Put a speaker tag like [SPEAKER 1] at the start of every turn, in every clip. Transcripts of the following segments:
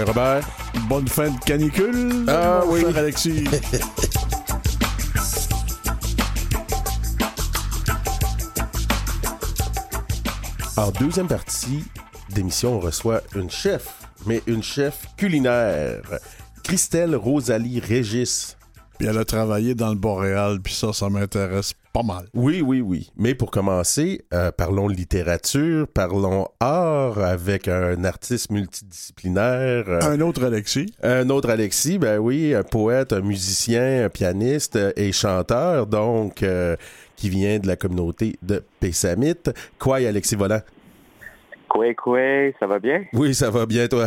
[SPEAKER 1] Robert?
[SPEAKER 2] Bonne fin de canicule.
[SPEAKER 1] Ah oui.
[SPEAKER 2] Alexis.
[SPEAKER 1] En deuxième partie d'émission, on reçoit une chef, mais une chef culinaire. Christelle Rosalie Régis.
[SPEAKER 2] Puis elle a travaillé dans le Boréal, puis ça, ça m'intéresse pas mal.
[SPEAKER 1] Oui, oui, oui. Mais pour commencer, euh, parlons littérature, parlons art avec un artiste multidisciplinaire. euh,
[SPEAKER 2] Un autre Alexis.
[SPEAKER 1] Un autre Alexis, ben oui, un poète, un musicien, un pianiste euh, et chanteur, donc, euh, qui vient de la communauté de Pessamit. Quoi, Alexis Volant?
[SPEAKER 3] Coué, coué, ça va bien?
[SPEAKER 1] Oui, ça va bien, toi?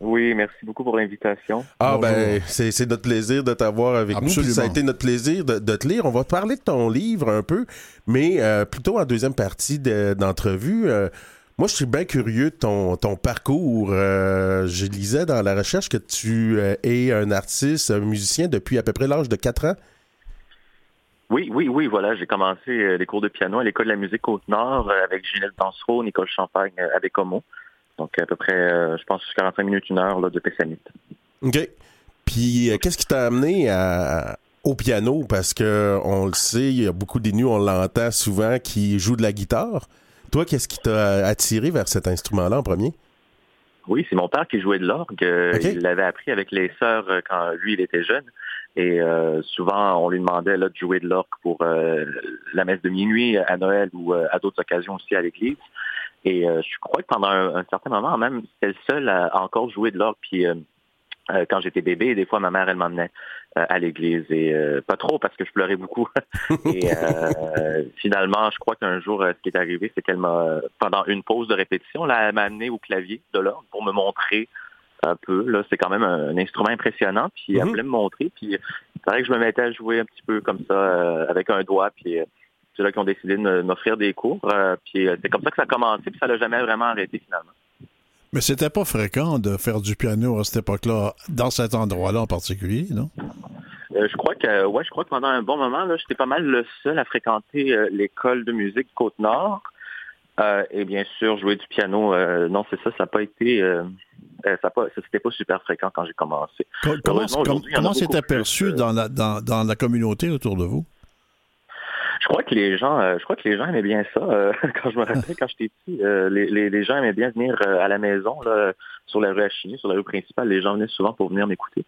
[SPEAKER 3] Oui, merci beaucoup pour l'invitation.
[SPEAKER 1] Ah,
[SPEAKER 2] Bonjour.
[SPEAKER 1] ben, c'est notre plaisir de t'avoir avec nous.
[SPEAKER 2] Absolument.
[SPEAKER 1] Ça a été notre plaisir de, de te lire. On va parler de ton livre un peu, mais euh, plutôt en deuxième partie de- d'entrevue. euh, moi, je suis bien curieux de ton, ton parcours. Euh, je lisais dans la recherche que tu euh, es un artiste, un musicien depuis à peu près l'âge de 4 ans.
[SPEAKER 3] Oui, oui, oui, voilà, j'ai commencé les cours de piano à l'École de la musique Côte-Nord avec Ginette Dansereau, Nicole Champagne avec Homo. Donc à peu près, euh, je pense, 45 minutes, une heure là, de Pessamit.
[SPEAKER 1] OK. Puis, euh, qu'est-ce qui t'a amené à- au piano? Parce que on le sait, il y a beaucoup d'énus, on l'entend souvent, qui jouent de la guitare. Toi, qu'est-ce qui t'a attiré vers cet instrument-là en premier?
[SPEAKER 3] Oui, c'est mon père qui jouait de l'orgue. Euh. Il l'avait appris avec les sœurs quand lui, il était jeune. Et euh, souvent, on lui demandait là, de jouer de l'orgue pour euh, la messe de minuit à Noël ou euh, à d'autres occasions aussi à l'église. Et euh, je crois que pendant un, un certain moment, même, c'était le seul à, à encore jouer de l'orgue. Puis euh, euh, quand j'étais bébé, des fois, ma mère, elle m'emmenait à l'église. Et pas trop parce que je pleurais beaucoup. et finalement, je crois qu'un jour, ce qui est arrivé, c'est qu'elle m'a, pendant une pause de répétition, là, elle m'a amené au clavier de l'orgue pour me montrer un peu. Là, c'est quand même un, un instrument impressionnant. Puis elle
[SPEAKER 1] Mhm.
[SPEAKER 3] voulait me montrer. Puis c'est vrai que je me mettais à jouer un petit peu comme ça avec un doigt. Puis c'est là qu'ils ont décidé de m'offrir des cours. Euh, puis euh, c'est comme ça que ça a commencé. Puis ça l'a jamais vraiment arrêté finalement.
[SPEAKER 2] Mais c'était pas fréquent de faire du piano à cette époque-là, dans cet endroit-là en particulier, non?
[SPEAKER 3] Euh, je crois que ouais, je crois que pendant un bon moment, là, j'étais pas mal le seul à fréquenter euh, l'école de musique Côte-Nord. Euh, et bien sûr, jouer du piano, non, c'est ça, ça n'a pas été ça pas, c'était pas super fréquent quand j'ai commencé.
[SPEAKER 2] Co- Comment, c'est aperçu
[SPEAKER 3] plus,
[SPEAKER 2] dans, la, dans, dans la communauté autour de vous?
[SPEAKER 3] Je crois que les gens, euh, je crois que les gens aimaient bien ça. euh, quand je me rappelle, quand j'étais petit, euh, les, les, les gens aimaient bien venir à la maison, là, sur la rue Achigny, sur la rue principale. Les gens venaient souvent pour venir m'écouter.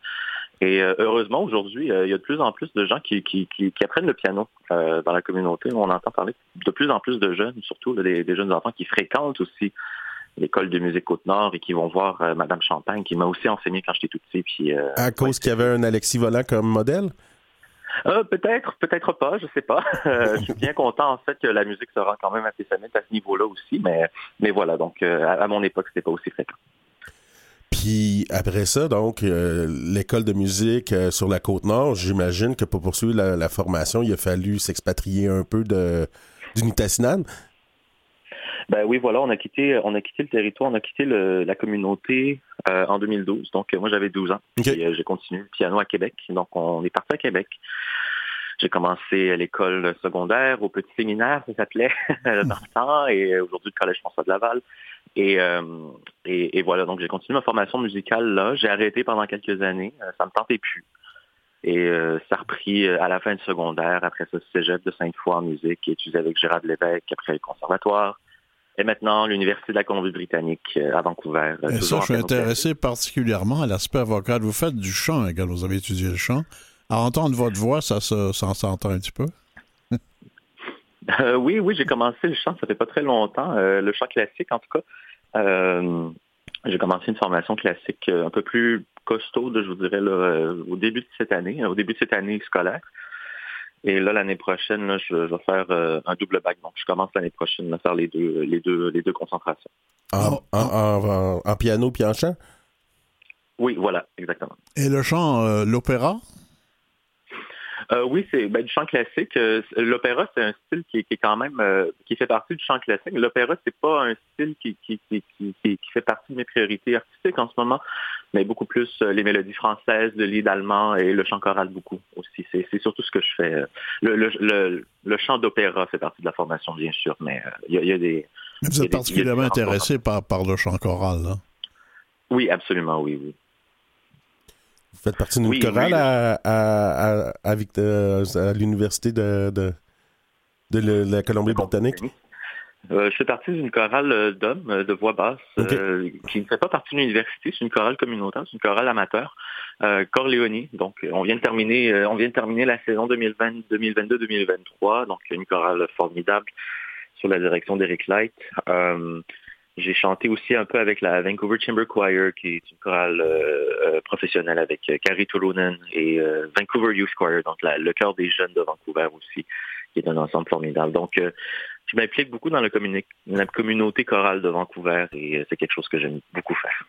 [SPEAKER 3] Et heureusement, aujourd'hui, il y a de plus en plus de gens qui, qui, qui, qui apprennent le piano dans la communauté. On entend parler de plus en plus de jeunes, surtout là, des, des jeunes enfants qui fréquentent aussi l'école de musique Côte-Nord et qui vont voir Madame Champagne, qui m'a aussi enseigné quand j'étais tout petit. Puis,
[SPEAKER 1] À cause qu'il y avait un Alexis Volant comme modèle?
[SPEAKER 3] Euh, peut-être, peut-être pas, je sais pas. Euh, je suis bien content en fait que la musique se rend quand même assez samite à ce niveau-là aussi, mais voilà, donc euh, à, mon époque c'était pas aussi fréquent.
[SPEAKER 1] Puis après ça, donc, l'école de musique sur la Côte-Nord, j'imagine que pour poursuivre la, la formation, il a fallu s'expatrier un peu de, du Nitassinan.
[SPEAKER 3] Ben oui, voilà, on a quitté, on a quitté le territoire, on a quitté le- la communauté euh, en 2012. Donc euh, moi j'avais 12 ans. Euh, j'ai continué le piano à Québec. Donc on est parti à Québec. J'ai commencé à l'école secondaire, au petit séminaire, ça s'appelait dans le temps, et aujourd'hui le collège François de Laval. Et, euh, et, et voilà, donc j'ai continué ma formation musicale là. J'ai arrêté pendant quelques années, ça me tentait plus. Et euh, ça a repris à la fin du secondaire, après ça, cégep de Sainte-Foy en musique, étudié avec Gérard Lévesque, après le conservatoire. Et maintenant, l'Université de la Colombie-Britannique euh, à Vancouver. euh,
[SPEAKER 2] Et ça,
[SPEAKER 3] toujours
[SPEAKER 2] je suis intéressé particulièrement à l'aspect vocal. Vous faites du chant hein, quand vous avez étudié le chant. À entendre votre voix, ça, ça s'entend un petit peu?
[SPEAKER 3] Euh, oui, oui, j'ai commencé le chant, ça fait pas très longtemps, euh, le chant classique en tout cas. Euh, j'ai commencé une formation classique euh, un peu plus costaude, je vous dirais, là, euh, au début de cette année, euh, au début de cette année scolaire. Et là, l'année prochaine, là, je, je vais faire euh, un double bac. Donc, je commence l'année prochaine à faire les deux, les deux, les deux concentrations.
[SPEAKER 1] En, en- en- en- en piano puis en chant?
[SPEAKER 3] Oui, voilà, exactement.
[SPEAKER 2] Et le chant, euh, l'opéra?
[SPEAKER 3] Euh, oui, c'est ben, du chant classique. Euh, L'opéra, c'est un style qui, qui est quand même euh, qui fait partie du chant classique. L'opéra, c'est pas un style qui, qui, fait partie de mes priorités artistiques en ce moment, mais beaucoup plus les mélodies françaises, le lead allemand et le chant choral beaucoup aussi. C'est surtout ce que je fais. Le, le, le, le chant d'opéra fait partie de la formation, bien sûr, mais il y, a, il y a des
[SPEAKER 2] Vous êtes particulièrement
[SPEAKER 3] des-
[SPEAKER 2] intéressé par, par le chant choral, là.
[SPEAKER 3] Oui, absolument, oui, oui.
[SPEAKER 1] Vous faites partie d'une chorale À, à, à, l'université de, de, de, la Colombie-Britannique?
[SPEAKER 3] Euh, je fais partie d'une chorale euh, d'hommes euh, de voix basse qui ne fait pas partie de l'université, c'est une chorale communautaire, c'est une chorale amateur, euh, Corleone. Donc, on vient de terminer, on vient de terminer la saison 2020-2022-2023, donc une chorale formidable sous la direction d'Eric Light. J'ai chanté aussi un peu avec la Vancouver Chamber Choir, qui est une chorale professionnelle avec Carrie Turunen et Vancouver Youth Choir, donc le chœur des jeunes de Vancouver aussi, qui est un ensemble formidable. Donc, je m'implique beaucoup dans la, communauté chorale de Vancouver et euh, c'est quelque chose que j'aime beaucoup faire.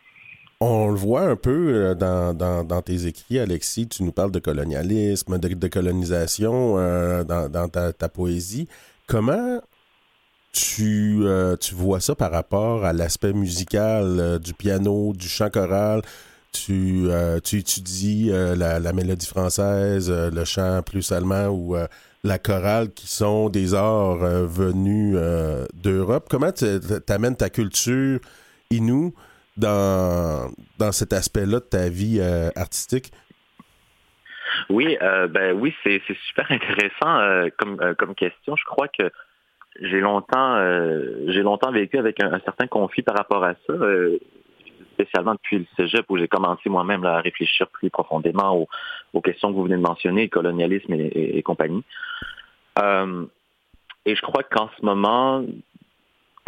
[SPEAKER 1] On le voit un peu euh, dans, tes écrits, Alexis. Tu nous parles de colonialisme, de, colonisation euh, dans, ta, poésie. Comment tu, tu vois ça par rapport à l'aspect musical du piano, du chant choral? Tu, tu étudies la, la, mélodie française, le chant plus allemand ou la chorale qui sont des arts euh, venus euh, d'Europe? Comment tu amènes ta culture inou dans, dans cet aspect-là de ta vie euh, artistique?
[SPEAKER 3] Oui, ben oui, c'est super intéressant comme, comme question. Je crois que j'ai longtemps j'ai longtemps vécu avec un, certain conflit par rapport à ça spécialement depuis le cégep où j'ai commencé moi-même à réfléchir plus profondément aux, questions que vous venez de mentionner, colonialisme et, compagnie. Euh, et je crois qu'en ce moment,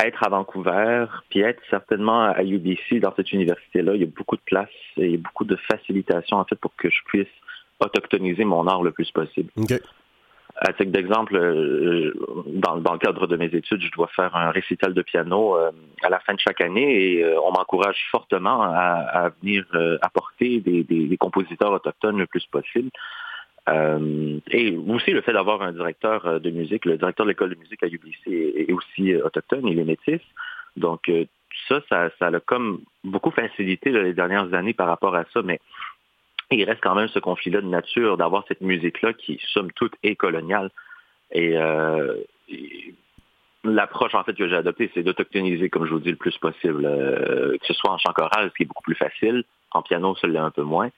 [SPEAKER 3] être à Vancouver, puis être certainement à UBC, dans cette université-là, il y a beaucoup de place et beaucoup de facilitation en fait pour que je puisse autochtoniser mon art le plus possible. À titre d'exemple, euh, dans, le cadre de mes études, je dois faire un récital de piano euh, à la fin de chaque année et euh, on m'encourage fortement à, venir apporter des, compositeurs autochtones le plus possible. et aussi le fait d'avoir un directeur de musique, le directeur de l'école de musique à UBC est, aussi autochtone, il est métis. Donc ça, ça, ça a comme beaucoup facilité les dernières années par rapport à ça, mais il reste quand même ce conflit-là de nature, d'avoir cette musique-là qui, somme toute, est coloniale. Et, euh, l'approche, en fait, que j'ai adoptée, c'est d'autochtoniser, comme je vous dis, le plus possible. Euh, que ce soit en chant choral, ce qui est beaucoup plus facile. En piano, ça l'est un peu moins.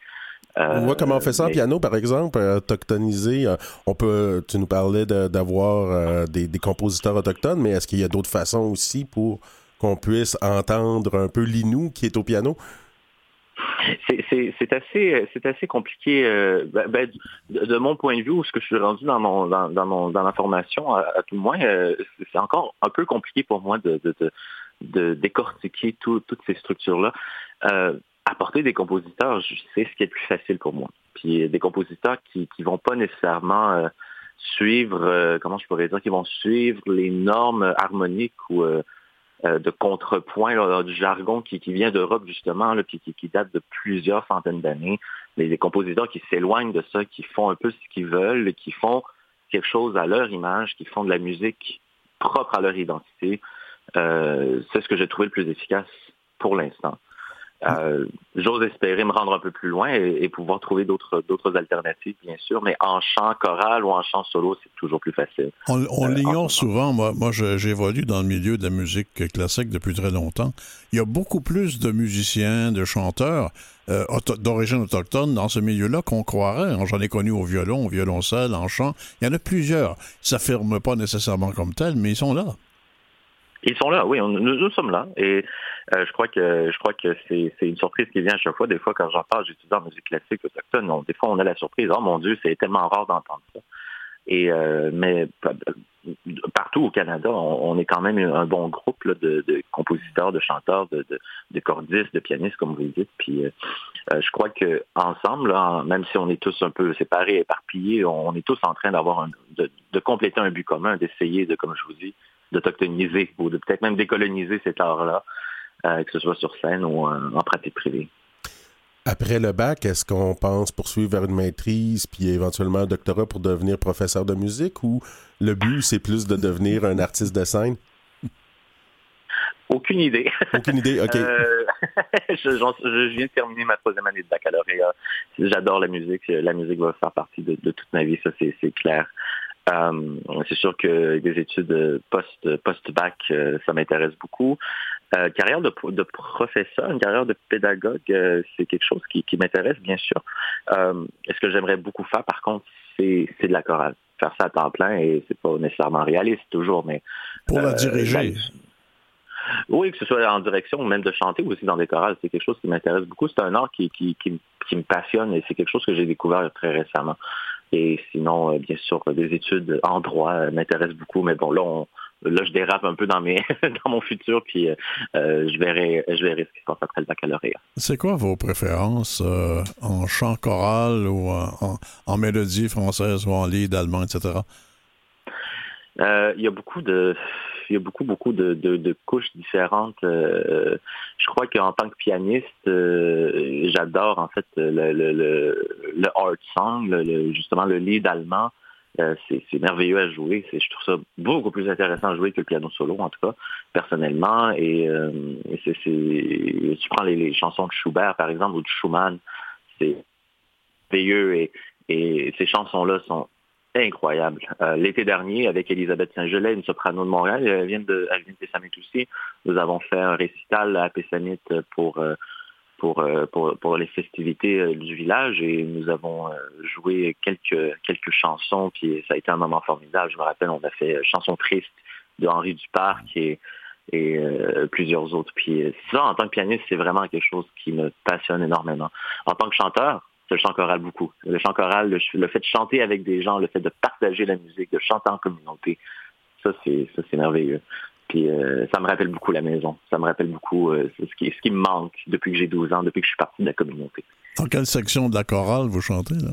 [SPEAKER 1] Euh, on voit comment on fait ça en piano, par exemple, autochtoniser. On peut, tu nous parlais d'avoir des, des, compositeurs autochtones, mais est-ce qu'il y a d'autres façons aussi pour qu'on puisse entendre un peu l'inou qui est au piano?
[SPEAKER 3] C'est assez, compliqué. Euh, ben, ben, de, mon point de vue, où ce que je suis rendu dans mon, la formation, à, tout le moins, euh, c'est encore un peu compliqué pour moi de, décortiquer toutes ces structures-là. Euh, apporter des compositeurs, c'est ce qui est le plus facile pour moi. Puis des compositeurs qui qui vont pas nécessairement suivre, comment je pourrais dire, qui vont suivre les normes harmoniques ou de contrepoint, du jargon qui, vient d'Europe justement, là, puis qui, date de plusieurs centaines d'années. Les, compositeurs qui s'éloignent de ça, qui font un peu ce qu'ils veulent, qui font quelque chose à leur image, qui font de la musique propre à leur identité. Euh, c'est ce que j'ai trouvé le plus efficace pour l'instant. Euh, j'ose espérer me rendre un peu plus loin et, pouvoir trouver d'autres d'autres alternatives, bien sûr, mais en chant choral ou en chant solo, c'est toujours plus facile.
[SPEAKER 2] On, on euh, l'ignore souvent. Moi, moi j'évolue dans le milieu de la musique classique depuis très longtemps. Il y a beaucoup plus de musiciens, de chanteurs euh, d'origine autochtone dans ce milieu-là qu'on croirait. J'en ai connu au violon, au violoncelle, en chant. Il y en a plusieurs. Ça ne s'affirment pas nécessairement comme tel, mais ils sont là.
[SPEAKER 3] Ils sont là, oui, nous, sommes là. Et euh, je crois que je crois que c'est une surprise qui vient à chaque fois. Des fois, quand j'en parle, j'étudie en musique classique autochtone, des fois on a la surprise, oh mon Dieu, c'est tellement rare d'entendre ça. Et euh, mais partout au Canada, on, est quand même un bon groupe de, compositeurs, de chanteurs, de, de, cordistes, de pianistes, comme vous le dites. Puis euh, je crois que ensemble, même si on est tous un peu séparés, éparpillés, on, est tous en train d'avoir de, de compléter un but commun, d'essayer de, comme je vous dis, d'autochtoniser ou de peut-être même décoloniser cet art-là, euh, que ce soit sur scène ou en, pratique privée.
[SPEAKER 1] Après le bac, est-ce qu'on pense poursuivre vers une maîtrise puis éventuellement un doctorat pour devenir professeur de musique ou le but c'est plus de devenir un artiste de scène?
[SPEAKER 3] Aucune idée.
[SPEAKER 1] Aucune idée, ok.
[SPEAKER 3] Euh, je, viens de terminer ma troisième année de baccalauréat. J'adore la musique. La musique va faire partie de toute ma vie, ça c'est clair. Euh, c'est sûr que des études post, post-bac, euh, ça m'intéresse beaucoup. Euh, carrière de, de, professeur, une carrière de pédagogue, euh, c'est quelque chose qui, qui m'intéresse, bien sûr. Euh, ce que j'aimerais beaucoup faire, par contre, c'est de la chorale. Faire ça à temps plein, et c'est pas nécessairement réaliste toujours, mais...
[SPEAKER 2] Pour la diriger.
[SPEAKER 3] oui, que ce soit en direction ou même de chanter aussi dans des chorales, c'est quelque chose qui m'intéresse beaucoup. C'est un art qui, qui, qui, qui, me passionne et c'est quelque chose que j'ai découvert très récemment. Et sinon, bien sûr, des études en droit m'intéressent beaucoup, mais bon, là, on, là, je dérape un peu dans mes dans mon futur, puis euh, je verrai je verrai ce qui se passe après le baccalauréat.
[SPEAKER 2] C'est quoi vos préférences euh, en chant choral ou en, en, mélodie française ou en lead allemand, etc.
[SPEAKER 3] Euh, il y a beaucoup de il y a beaucoup beaucoup de, couches différentes. je crois qu'en tant que pianiste, j'adore en fait le, le, song, justement le lead allemand. Euh, c'est merveilleux à jouer. Je trouve ça beaucoup plus intéressant à jouer que le piano solo, en tout cas, personnellement. Et, euh, tu prends les, chansons de Schubert, par exemple, ou de Schumann, c'est merveilleux et ces chansons-là sont incroyables. Euh, l'été dernier, avec Elisabeth Saint-Gelais, une soprano de Montréal, elle vient de, elle vient de Pessamit aussi. Nous avons fait un récital à Pessamit pour pour, euh, pour, pour les festivités euh, du village et nous avons euh, joué quelques, quelques chansons, puis ça a été un moment formidable. Je me rappelle, on a fait Chanson triste de Henri Duparc et, et plusieurs autres. Puis ça, en tant que pianiste, c'est vraiment quelque chose qui me passionne énormément. En tant que chanteur, c'est le chant choral beaucoup. Le chant choral, le, fait de chanter avec des gens, le fait de partager la musique, de chanter en communauté, ça c'est ça c'est merveilleux. Puis euh, ça me rappelle beaucoup la maison. Ça me rappelle beaucoup euh, ce, qui, ce qui me manque depuis que j'ai 12 ans, depuis que je suis parti de la communauté.
[SPEAKER 2] Dans quelle section de la chorale vous chantez, là?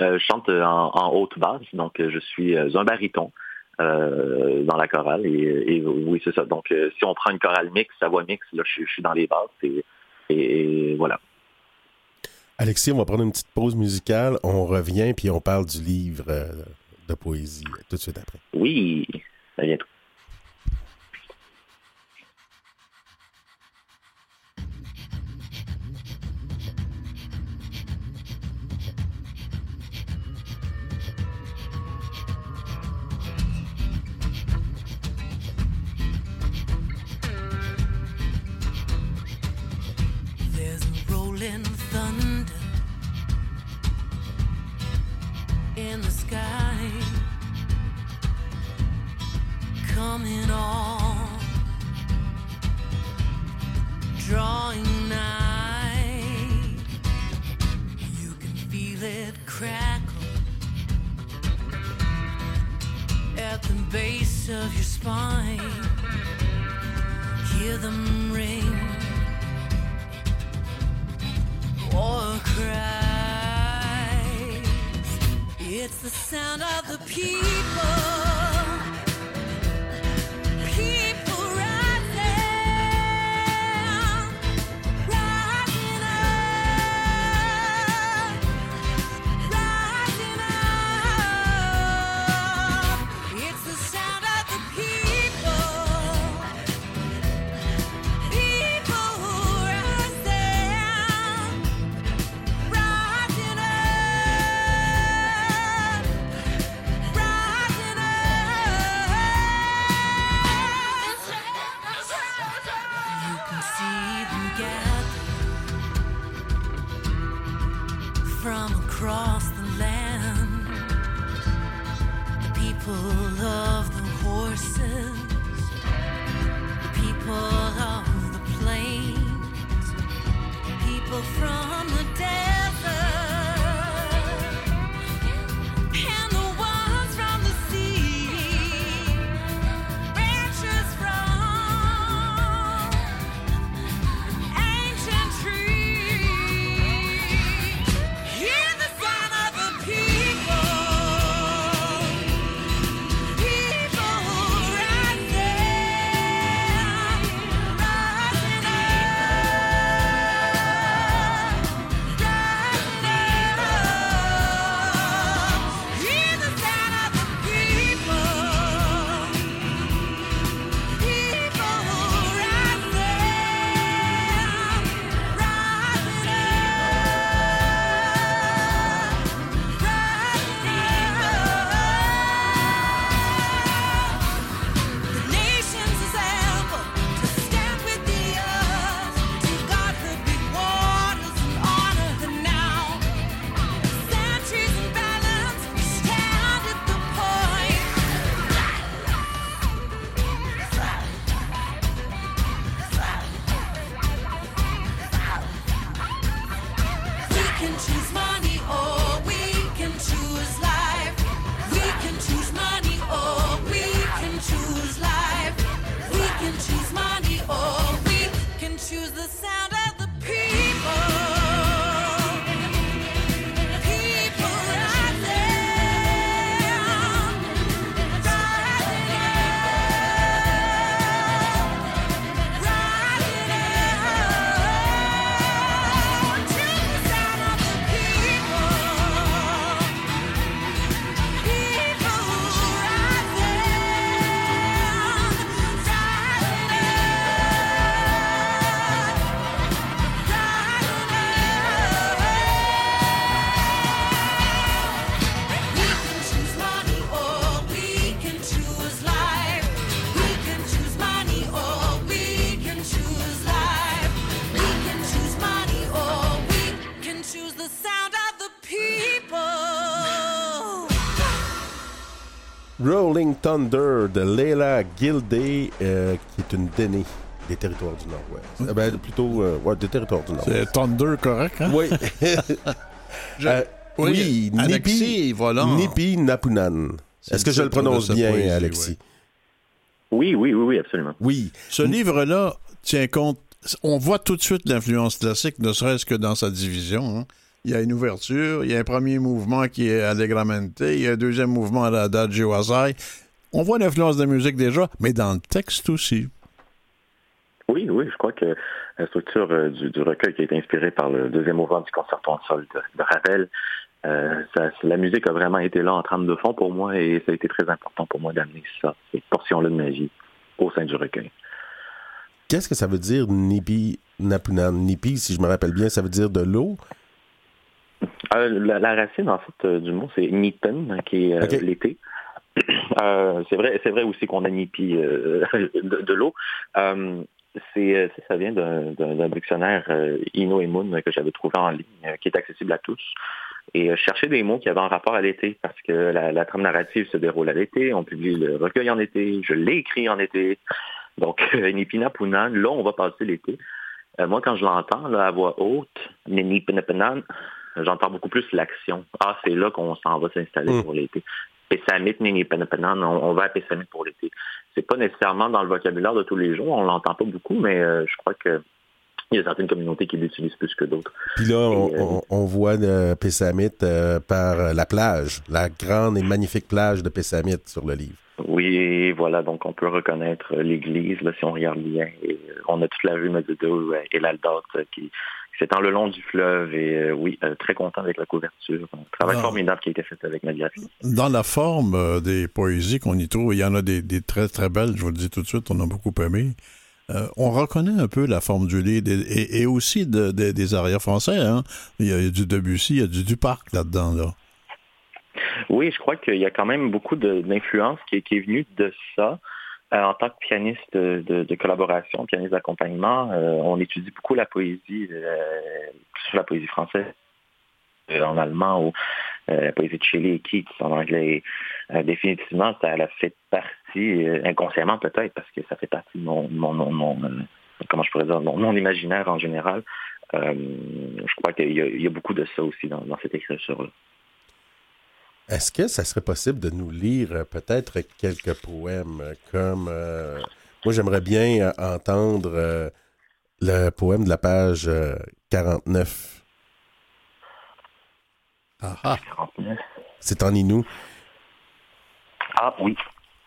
[SPEAKER 3] Euh, je chante en, haute basse, donc je suis un baryton dans la chorale. Et, oui, c'est ça. Donc si on prend une chorale mix, sa voix mix, là, je, suis dans les basses et, et, voilà.
[SPEAKER 1] Alexis, on va prendre une petite pause musicale. On revient puis on parle du livre de poésie tout de suite après.
[SPEAKER 3] Oui, à bientôt.
[SPEAKER 1] Thunder de Leila Gildé, euh, qui est une dénée des territoires du Nord-Ouest. Euh, ben, plutôt, euh, ouais, des territoires du Nord.
[SPEAKER 2] C'est Thunder, correct, hein?
[SPEAKER 1] Oui.
[SPEAKER 2] Je-
[SPEAKER 1] Euh,
[SPEAKER 2] oui,
[SPEAKER 1] oui,
[SPEAKER 2] Alexis,
[SPEAKER 1] Nipi,
[SPEAKER 2] voilà.
[SPEAKER 1] Nipi Napunan. Est-ce que je le prononce bien,
[SPEAKER 2] poésie,
[SPEAKER 1] Alexis?
[SPEAKER 3] Oui, oui, oui, oui, absolument.
[SPEAKER 1] Oui.
[SPEAKER 2] Ce livre-là tient compte. On voit tout de suite l'influence classique, ne serait-ce que dans sa division. hein. Il y a une ouverture, il y a un premier mouvement qui est Allegramente, il y a un deuxième mouvement à l'Adagio Assai. On voit l'influence de la musique déjà, mais dans le texte aussi.
[SPEAKER 3] Oui, oui, je crois que la structure euh, du, du recueil qui a été inspirée par le deuxième mouvement du concerto en sol de, de Ravel, euh, ça- la musique a vraiment été là en trame de fond pour moi et ça a été très important pour moi d'amener ça, cette portion-là de ma vie au sein du recueil.
[SPEAKER 1] Qu'est-ce que ça veut dire Nipi Napunan? Nipi, si je me rappelle bien, ça veut dire de l'eau?
[SPEAKER 3] Euh, la, la racine en fait euh, du mot c'est nipen qui est euh, l'été. Euh, c'est vrai, c'est vrai aussi qu'on a nipi euh, de, de l'eau. Euh, c'est, ça, vient d'un, dictionnaire Ino et Moon que j'avais trouvé en ligne, qui est accessible à tous. Et je cherchais des mots qui avaient un rapport à l'été, parce que la, la trame narrative se déroule à l'été, on publie le recueil en été, je l'ai écrit en été. Donc, Nipina Punan, là, on va passer l'été. Moi, quand je l'entends à voix haute, Nipinapunan, j'entends beaucoup plus l'action. Ah, c'est là qu'on s'en va s'installer
[SPEAKER 1] Mm.
[SPEAKER 3] pour l'été. Pessamit, Nipinapunan, on, on va à Pessamit pour l'été. C'est pas nécessairement dans le vocabulaire de tous les jours, on l'entend pas beaucoup, mais euh, je crois que il y a certaines communautés qui l'utilisent plus que d'autres.
[SPEAKER 1] Puis là, on,
[SPEAKER 3] Et, euh,
[SPEAKER 1] on- on voit euh, Pessamit euh, par la plage, la grande et magnifique plage de Pessamit sur le livre.
[SPEAKER 3] Oui, voilà, donc on peut reconnaître l'église, là, si on regarde bien. Et, on a toute la rue Medudo et l'Aldate qui s'étend le long du fleuve. Et euh, oui, euh, très content avec la couverture. Un travail formidable qui a été fait avec graphie.
[SPEAKER 2] Dans la forme euh, des poésies qu'on y trouve, il y en a des, des très très belles, je vous le dis tout de suite, on a beaucoup aimé. On reconnaît un peu la forme du livre et, aussi de- de- des arrière-français. Hein? Il, y a, du Debussy, il y a du Duparc là-dedans. Là.
[SPEAKER 3] Oui, je crois qu'il y a quand même beaucoup d'influence qui, qui est venue de ça. Euh, en tant que pianiste de, collaboration, pianiste d'accompagnement, euh, on étudie beaucoup la poésie, euh, sur la poésie française, en allemand ou la poésie de Shelley et Keats en anglais. Définitivement, ça a fait partie, inconsciemment peut-être, parce que ça fait partie de mon, mon, mon- comment je pourrais dire, mon, imaginaire en général. Je crois qu'il y, a- il y a beaucoup de ça aussi dans, dans cette écriture-là.
[SPEAKER 1] Est-ce que ça serait possible de nous lire euh, peut-être quelques poèmes euh, comme... euh, moi, j'aimerais bien euh, entendre euh, le poème de la page euh, 49.
[SPEAKER 2] Ah, ah.
[SPEAKER 3] 49.
[SPEAKER 1] C'est en Inou.
[SPEAKER 3] Ah oui,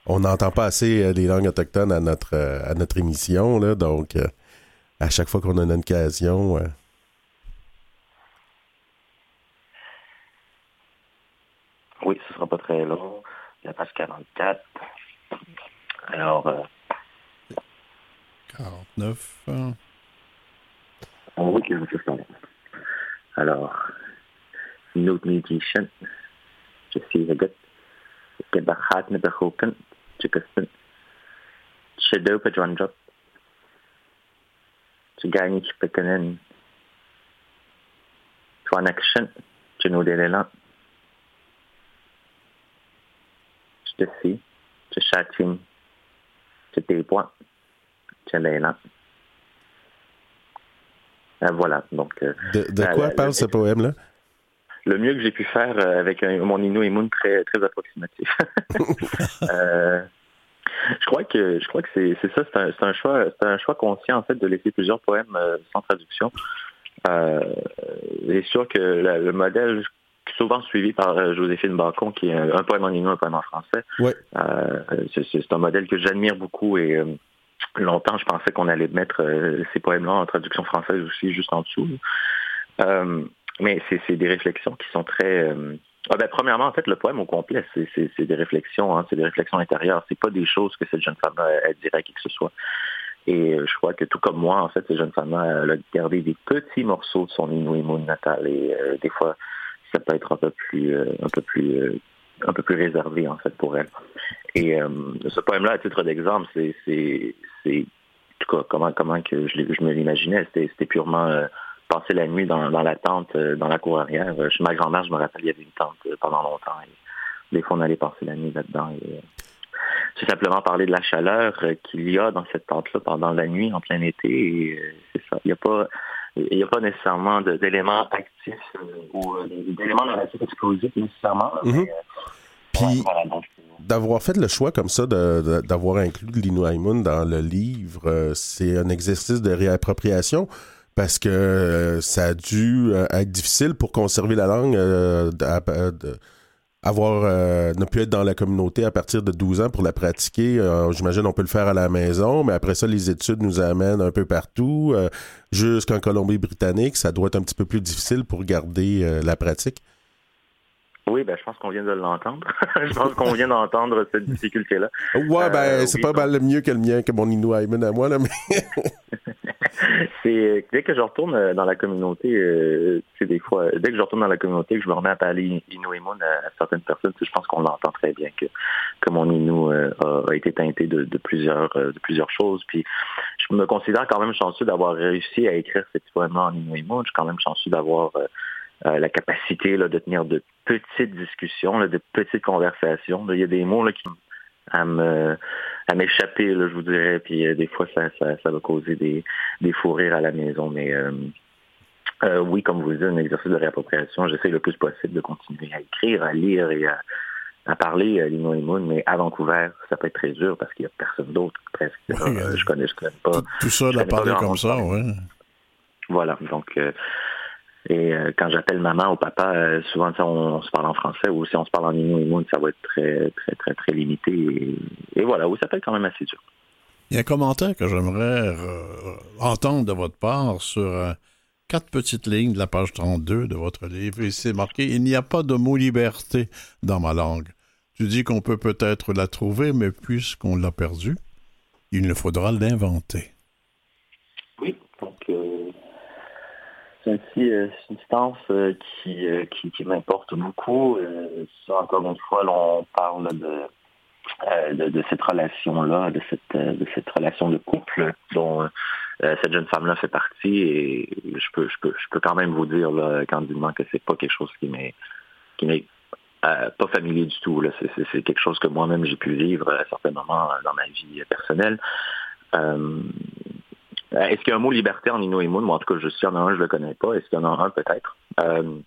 [SPEAKER 1] On n'entend pas assez euh, les langues autochtones à notre, euh, à notre émission, là, donc euh, à chaque fois qu'on a une occasion... euh,
[SPEAKER 3] Oui, ce sera pas très long. La page 44. Alors, euh,
[SPEAKER 2] 49. hein.
[SPEAKER 3] on voit qu'il y a un peu Alors, note meditation. Je suis le gars. Je suis bachat ne behoken. Je suis Shadow Padrondrop. Je gagne Chipekanen. Tu en action. Je nous l'élan. Je te suis. Je châtine. Je t'ébois. Je l'élan. Euh, voilà, donc euh,
[SPEAKER 1] de, de
[SPEAKER 3] La-
[SPEAKER 1] quoi parle ce poème-là?
[SPEAKER 3] le mieux que j'ai pu faire euh, avec mon Inu et Moon très très approximatif. Euh, je crois que je crois que c'est c'est ça, c'est un, c'est un choix c'est un choix conscient en fait de laisser plusieurs poèmes sans traduction. Euh, c'est sûr que la- le modèle souvent suivi par euh, Joséphine Bacon, qui est un, un poème en Inu, un poème en français.
[SPEAKER 1] Ouais.
[SPEAKER 3] Euh, c'est c'est un modèle que j'admire beaucoup et euh, longtemps je pensais qu'on allait mettre euh, ces poèmes-là en traduction française aussi juste en dessous. Euh, mais c'est c'est des réflexions qui sont très. euh, ah ben, premièrement, en fait, le poème au complet, c'est c'est- c'est des réflexions, hein, c'est des réflexions intérieures. C'est pas des choses que cette jeune femme elle dirait à qui que ce soit. Et je crois que tout comme moi, en fait, cette jeune femme elle a gardé des petits morceaux de son Inuit Moon natal. Et euh, des fois, ça peut être un peu plus, euh, un peu plus, euh, un peu plus réservé en fait pour elle. Et euh, ce poème-là, à titre d'exemple, c'est, en cas, comment, comment que je, je me l'imaginais, c'était, purement passer la nuit dans, dans la tente, dans la cour arrière. Chez ma grand-mère, je me rappelle, il y avait une tente pendant longtemps. Et des fois, on allait passer la nuit là-dedans. C'est simplement parler de la chaleur qu'il y a dans cette tente-là pendant la nuit, en plein été. Il n'y a pas il n'y a pas nécessairement d'éléments actifs ou d'éléments narratifs explosifs nécessairement.
[SPEAKER 1] Mhm. Puis, d'avoir fait le choix comme ça, d'avoir inclus Lino dans le livre, c'est un exercice de réappropriation parce que euh, ça a dû euh, être difficile pour conserver la langue, euh, avoir ne plus être dans la communauté à partir de 12 ans pour la pratiquer. J'imagine on peut le faire à la maison, mais après ça, les études nous amènent un peu partout, jusqu'en Colombie-Britannique. Ça doit être un petit peu plus difficile pour garder la pratique.
[SPEAKER 3] Oui, ben, je pense qu'on vient de l'entendre. je pense qu'on vient d'entendre cette difficulté-là.
[SPEAKER 1] Ouais, ben, c'est pas mal mieux que le mien, que mon Inou à moi, là, mais.
[SPEAKER 3] c'est dès que je retourne euh, dans la communauté, euh, c'est des fois, dès que je retourne dans la communauté, que je me remets à parler Inou et à, certaines personnes, je pense qu'on l'entend très bien que, que mon Inou euh, a, été teinté de, plusieurs de plusieurs choses. Puis je me considère quand même chanceux d'avoir réussi à écrire cet poème en Inou Je suis quand même chanceux d'avoir la capacité là, de tenir de petites discussions, de petites conversations. Il y a des mots là, qui à me à m'échapper, je vous dirais. Puis euh, des fois, ça, ça, va causer des, des fous rires à la maison. Mais euh, euh, oui, comme vous dites, un exercice de réappropriation. J'essaie le plus possible de continuer à écrire, à lire et à, à parler à Lino et Moon, mais à Vancouver, ça peut être très dur parce qu'il n'y a personne d'autre presque. je connais, je connais pas.
[SPEAKER 2] Tout, ça, à parler comme ça, oui.
[SPEAKER 3] Voilà, donc et euh, quand j'appelle maman ou papa, euh, souvent on, se parle en français ou si on se parle en Innu ça va être très, très, très, très limité. Et, voilà, oui, ça peut être quand même assez dur.
[SPEAKER 2] Il y a un commentaire que j'aimerais euh, entendre de votre part sur quatre petites lignes de la page 32 de votre livre. Et c'est marqué Il n'y a pas de mot liberté dans ma langue. Tu dis qu'on peut peut-être la trouver, mais puisqu'on l'a perdue, il nous faudra l'inventer.
[SPEAKER 3] C'est une substance euh, euh, qui, m'importe beaucoup. Euh, encore une fois, on parle de, cette relation-là, de cette, relation de couple dont cette jeune femme-là fait partie. Et je peux, quand même vous dire là, candidement que c'est pas quelque chose qui m'est pas familier du tout. C'est quelque chose que moi-même j'ai pu vivre à certains moments dans ma vie personnelle. Euh, est-ce qu'il y a un mot liberté en Inuit Moon? Moi, en tout cas, je suis en un, je ne le connais pas. Est-ce qu'il y en a un peut-être? Euh,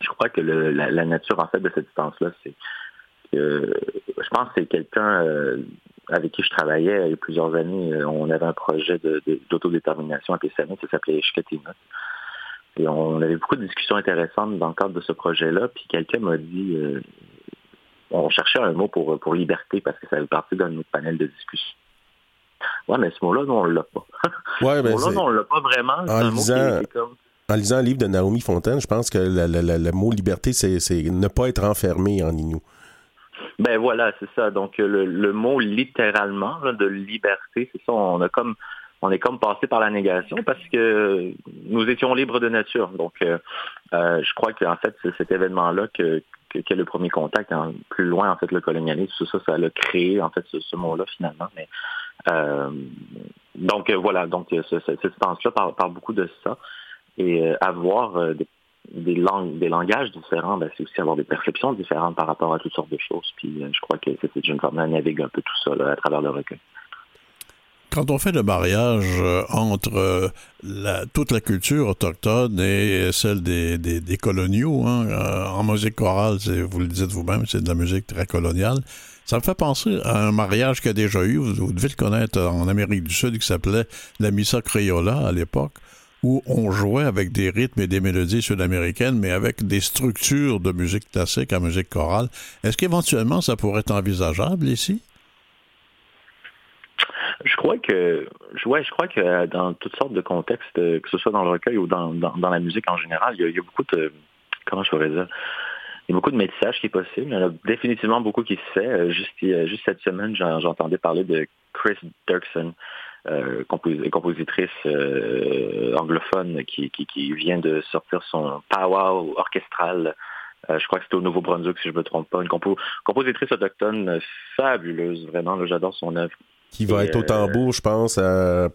[SPEAKER 3] je crois que la, nature, en fait, de cette distance-là, c'est que je pense que c'est quelqu'un euh, avec qui je travaillais il y a plusieurs années. On avait un projet d'autodétermination à PCN, ça s'appelait Ishkatina. Et on avait beaucoup de discussions intéressantes dans le cadre de ce projet-là. Puis quelqu'un m'a dit, on cherchait un mot pour, pour liberté parce que ça fait partie d'un autre panel de discussion. Ouais, mais ce mot-là, on ne l'a pas.
[SPEAKER 1] ouais,
[SPEAKER 3] ben, ce on ne l'a pas vraiment. En lisant,
[SPEAKER 1] en lisant le livre de Naomi Fontaine, je pense que le mot liberté, c'est ne pas être enfermé en Inou.
[SPEAKER 3] Ben voilà, c'est ça. Donc le, mot littéralement de liberté, c'est ça. On a comme on est comme passé par la négation parce que nous étions libres de nature. Donc euh, euh, je crois qu'en fait c'est cet événement-là que, que, le premier contact, hein, plus loin en fait le colonialisme, tout ça, ça l'a créé en fait ce, mot-là finalement. Mais donc euh, voilà, donc cette instance-là parle, beaucoup de ça. Et euh, avoir des, langues, des langages différents, ben, c'est aussi avoir des perceptions différentes par rapport à toutes sortes de choses. Puis je crois que cette jeune femme navigue un peu tout ça à travers le recueil.
[SPEAKER 2] Quand on fait le mariage entre toute la culture autochtone et celle des, des, coloniaux, hein, en musique chorale, vous le dites vous-même, c'est de la musique très coloniale. Ça me fait penser à un mariage qu'il y a déjà eu, vous, devez le connaître en Amérique du Sud, qui s'appelait la Missa Criolla à l'époque, où on jouait avec des rythmes et des mélodies sud-américaines, mais avec des structures de musique classique à musique chorale. Est-ce qu'éventuellement ça pourrait être envisageable ici?
[SPEAKER 3] Je crois que, ouais, je crois que dans toutes sortes de contextes, que ce soit dans le recueil ou dans, la musique en général, il y, a, beaucoup de, comment je pourrais dire, il y a beaucoup de métissage qui est possible. Il y en a définitivement beaucoup qui se fait. Euh, juste, juste cette semaine, j'entendais parler de Chris Dirksen, euh, compositrice euh, anglophone qui, qui, vient de sortir son powwow orchestral. je crois que c'était au Nouveau-Brunswick, si je ne me trompe pas. Une compositrice autochtone fabuleuse, vraiment. J'adore son œuvre.
[SPEAKER 1] Qui va être au tambour, je pense,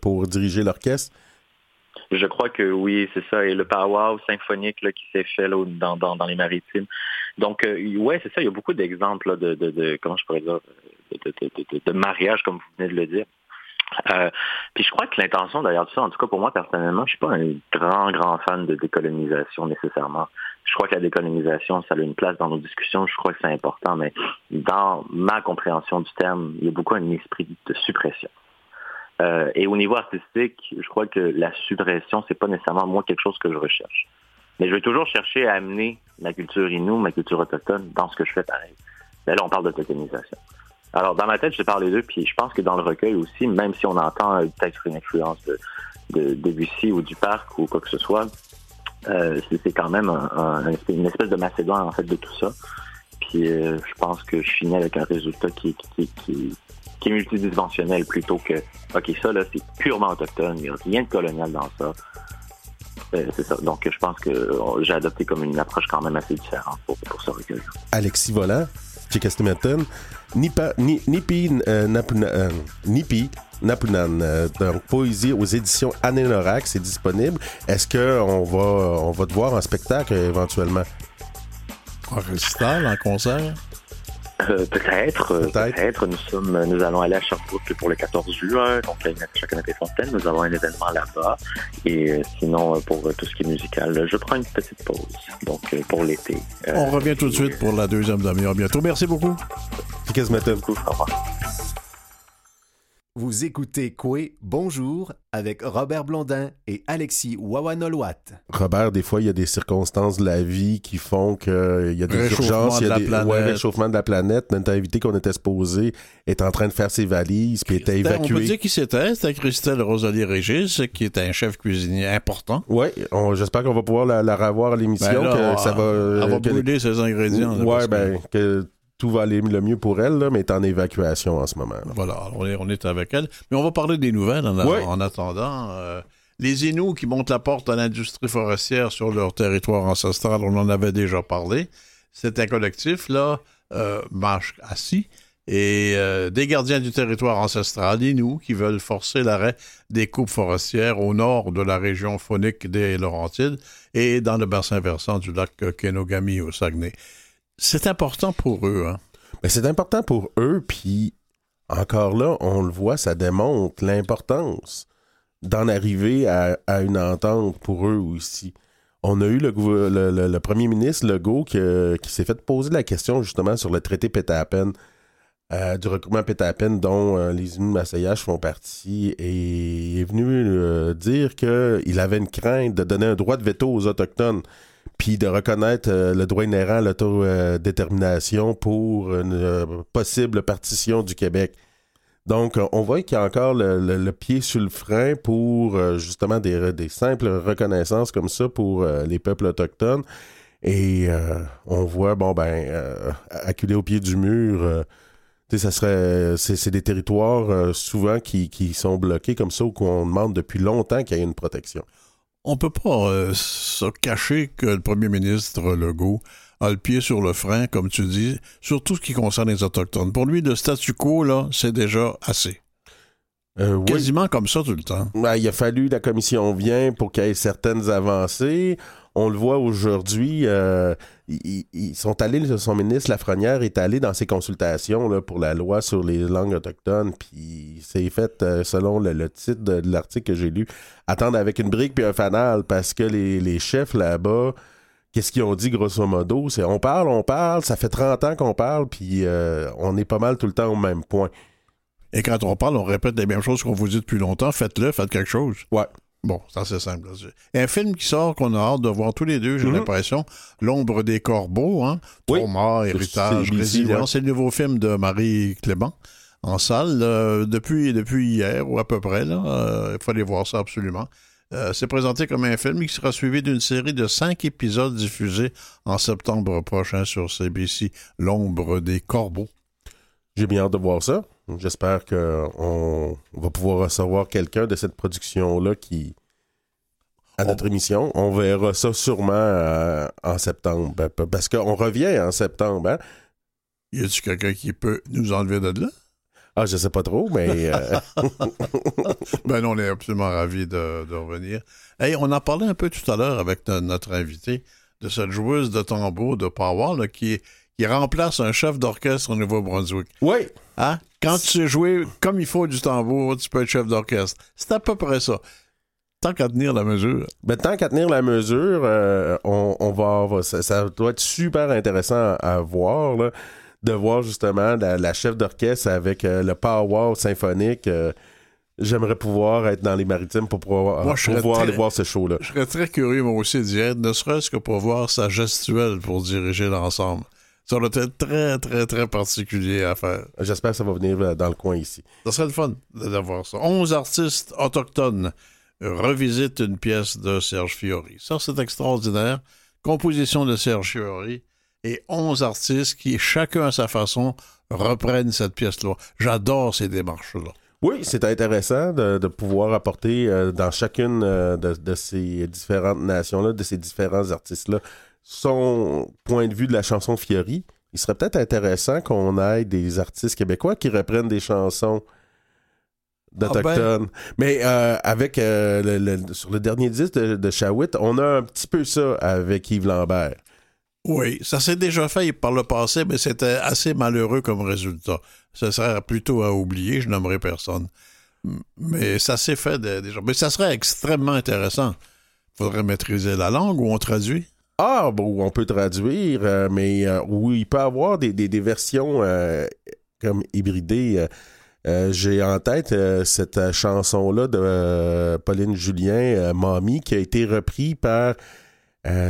[SPEAKER 1] pour diriger l'orchestre.
[SPEAKER 3] Je crois que oui, c'est ça. Et le powwow symphonique là, qui s'est fait là, dans, dans, les maritimes. Donc, euh, ouais, c'est ça. Il y a beaucoup d'exemples de, de, de, comment je pourrais dire, de, de, de, mariage, comme vous venez de le dire. Euh, puis je crois que l'intention d'ailleurs de ça, en tout cas pour moi personnellement, je suis pas un grand, grand fan de décolonisation nécessairement. Je crois que la décolonisation, ça a une place dans nos discussions, je crois que c'est important, mais dans ma compréhension du terme, il y a beaucoup un esprit de suppression. Euh, et au niveau artistique, je crois que la suppression, c'est pas nécessairement moi quelque chose que je recherche. Mais je vais toujours chercher à amener ma culture inou, ma culture autochtone dans ce que je fais pareil. là, on parle d'autotonisation. Alors, dans ma tête, je parle des deux, puis je pense que dans le recueil aussi, même si on entend euh, peut-être une influence de, de Debussy ou du parc ou quoi que ce soit, euh, c'est quand même une espèce de macédoine en fait de tout ça. Puis euh, je pense que je finis avec un résultat qui, qui, qui, qui est multidimensionnel plutôt que OK, ça là, c'est purement autochtone, il n'y a rien de colonial dans ça. c'est ça. Donc je pense que j'ai adopté comme une approche quand même assez différente pour, pour ce recueil.
[SPEAKER 1] Alexis Volant, Chicastimaton, Nipi euh, euh, Nipi Napunan, euh, donc poésie aux éditions Anénorac, c'est disponible. Est-ce qu'on va, on va te voir en spectacle éventuellement?
[SPEAKER 2] En récital, en concert?
[SPEAKER 3] Peut-être, peut-être. nous sommes, nous allons aller à Sherbrooke pour le 14 juin, donc à Chaconaté Fontaine. Nous avons un événement là-bas. Et sinon, pour tout ce qui est musical, je prends une petite pause. Donc pour l'été.
[SPEAKER 2] On revient tout de suite pour la deuxième demi-heure bientôt. Merci beaucoup.
[SPEAKER 4] Vous écoutez Coué Bonjour avec Robert Blondin et Alexis Wawanolwat.
[SPEAKER 1] Robert, des fois, il y a des circonstances de la vie qui font qu'il y a des urgences, il y a des ouais, réchauffement de la planète. Notre invité qu'on était supposé est en train de faire ses valises, puis était évacué. On
[SPEAKER 2] peut dire qui c'était, c'était Christelle Rosalie Régis, qui est un chef cuisinier important.
[SPEAKER 1] Oui, j'espère qu'on va pouvoir la, revoir à l'émission.
[SPEAKER 2] Ben
[SPEAKER 1] ça va,
[SPEAKER 2] elle va brûler ses ingrédients.
[SPEAKER 1] Oui, ben, que tout va aller le mieux pour elle, mais est en évacuation en ce moment.
[SPEAKER 2] Voilà, on est, avec elle. Mais on va parler des nouvelles en, attendant. Euh, les Inuits qui montent la porte à l'industrie forestière sur leur territoire ancestral, on en avait déjà parlé. C'est un collectif, là, euh, marche assis, et euh, des gardiens du territoire ancestral, Inuits, qui veulent forcer l'arrêt des coupes forestières au nord de la région phonique des Laurentides et dans le bassin versant du lac Kenogami au Saguenay. C'est important pour eux. Hein?
[SPEAKER 1] Mais c'est important pour eux, puis encore là, on le voit, ça démontre l'importance d'en arriver à, une entente pour eux aussi. On a eu le, le, premier ministre Legault qui, qui s'est fait poser la question justement sur le traité Pétapen, euh, du regroupement Pétapen dont euh, les Inuits Massaillage font partie, et il est venu euh, dire qu'il avait une crainte de donner un droit de veto aux Autochtones puis de reconnaître euh, le droit inhérent à l'autodétermination pour une euh, possible partition du Québec. Donc, on voit qu'il y a encore le, pied sur le frein pour euh, justement des, des, simples reconnaissances comme ça pour les peuples autochtones. Et on voit, bon, ben, acculé au pied du mur, ça serait, c'est des territoires souvent qui, qui, sont bloqués comme ça ou qu'on demande depuis longtemps qu'il y ait une protection
[SPEAKER 2] on peut pas euh, se cacher que le premier ministre Legault a le pied sur le frein, comme tu dis, sur tout ce qui concerne les Autochtones. Pour lui, le statu quo, là, c'est déjà assez. Euh, Quasiment comme ça tout le temps.
[SPEAKER 1] Ben, il a fallu la commission vient pour qu'il y ait certaines avancées. On le voit aujourd'hui, euh, ils, sont allés, son ministre Lafrenière est allé dans ses consultations là, pour la loi sur les langues autochtones, puis c'est fait euh, selon le, titre de, l'article que j'ai lu, attendre avec une brique puis un fanal, parce que les, chefs là-bas, qu'est-ce qu'ils ont dit grosso modo? C'est on parle, on parle, ça fait 30 ans qu'on parle, puis on est pas mal tout le temps au même point.
[SPEAKER 2] Et quand on parle, on répète les mêmes choses qu'on vous dit depuis longtemps. Faites-le, faites quelque chose.
[SPEAKER 1] Ouais.
[SPEAKER 2] Bon, c'est assez simple. Un film qui sort qu'on a hâte de voir tous les deux, j'ai mhm. l'impression. L'ombre des corbeaux, hein? Trauma, héritage, résilience. C'est le nouveau film de Marie Clément en salle euh, depuis, depuis hier ou à peu près. Euh, il fallait voir ça absolument. Euh, c'est présenté comme un film qui sera suivi d'une série de cinq épisodes diffusés en septembre prochain sur CBC, L'ombre des corbeaux.
[SPEAKER 1] J'ai bien hâte de voir ça. J'espère qu'on va pouvoir recevoir quelqu'un de cette production-là qui à notre émission. On verra ça sûrement euh, en septembre. Parce qu'on revient en septembre. Hein?
[SPEAKER 2] Y a-t-il quelqu'un qui peut nous enlever de là?
[SPEAKER 1] Ah, je sais pas trop, mais. euh,
[SPEAKER 2] Ben, on est absolument ravis de, de revenir. Hey, on en parlait un peu tout à l'heure avec no- notre invité de cette joueuse de tambour de Power là, qui, qui remplace un chef d'orchestre au Nouveau-Brunswick.
[SPEAKER 1] oui.
[SPEAKER 2] Hein? Quand tu sais jouer comme il faut du tambour, tu peux être chef d'orchestre. C'est à peu près ça. Tant qu'à tenir la mesure.
[SPEAKER 1] Ben, tant qu'à tenir la mesure, euh, on, on va, ça, ça doit être super intéressant à, voir, là, de voir justement la, la chef d'orchestre avec euh, le power symphonique. euh, J'aimerais pouvoir être dans les maritimes pour pouvoir,
[SPEAKER 2] Moi, je
[SPEAKER 1] pour
[SPEAKER 2] serais
[SPEAKER 1] pouvoir
[SPEAKER 2] très-
[SPEAKER 1] aller voir ce show-là.
[SPEAKER 2] Je serais très curieux, moi aussi, d'y être, ne serait-ce que pour voir sa gestuelle pour diriger l'ensemble. Ça doit être très, très, très particulier à faire.
[SPEAKER 1] J'espère que ça va venir euh, dans le coin ici.
[SPEAKER 2] Ça serait le fun de- d'avoir ça. 11 artistes autochtones revisitent une pièce de Serge Fiori. Ça, c'est extraordinaire. Composition de Serge Fiori et 11 artistes qui, chacun à sa façon, reprennent cette pièce-là. J'adore ces démarches-là.
[SPEAKER 1] Oui, c'est intéressant de, de pouvoir apporter euh, dans chacune euh, de, de ces différentes nations-là, de ces différents artistes-là, son point de vue de la chanson de Fiori. Il serait peut-être intéressant qu'on ait des artistes québécois qui reprennent des chansons d'Autochtones. Mais euh, avec euh, le- le- sur le dernier disque de, de Shawit, on a un petit peu ça avec Yves Lambert.
[SPEAKER 2] Oui, ça s'est déjà fait par le passé, mais c'était assez malheureux comme résultat. Ce serait plutôt à oublier, je n'aimerais personne. Mais ça s'est fait déjà. Mais ça serait extrêmement intéressant. Il faudrait maîtriser la langue ou on traduit?
[SPEAKER 1] Ah, bon, on peut traduire, euh, mais euh, oui, il peut avoir des, versions euh, comme hybridées. J'ai en tête cette chanson-là de Pauline Julien, Mamie, qui a été reprise par,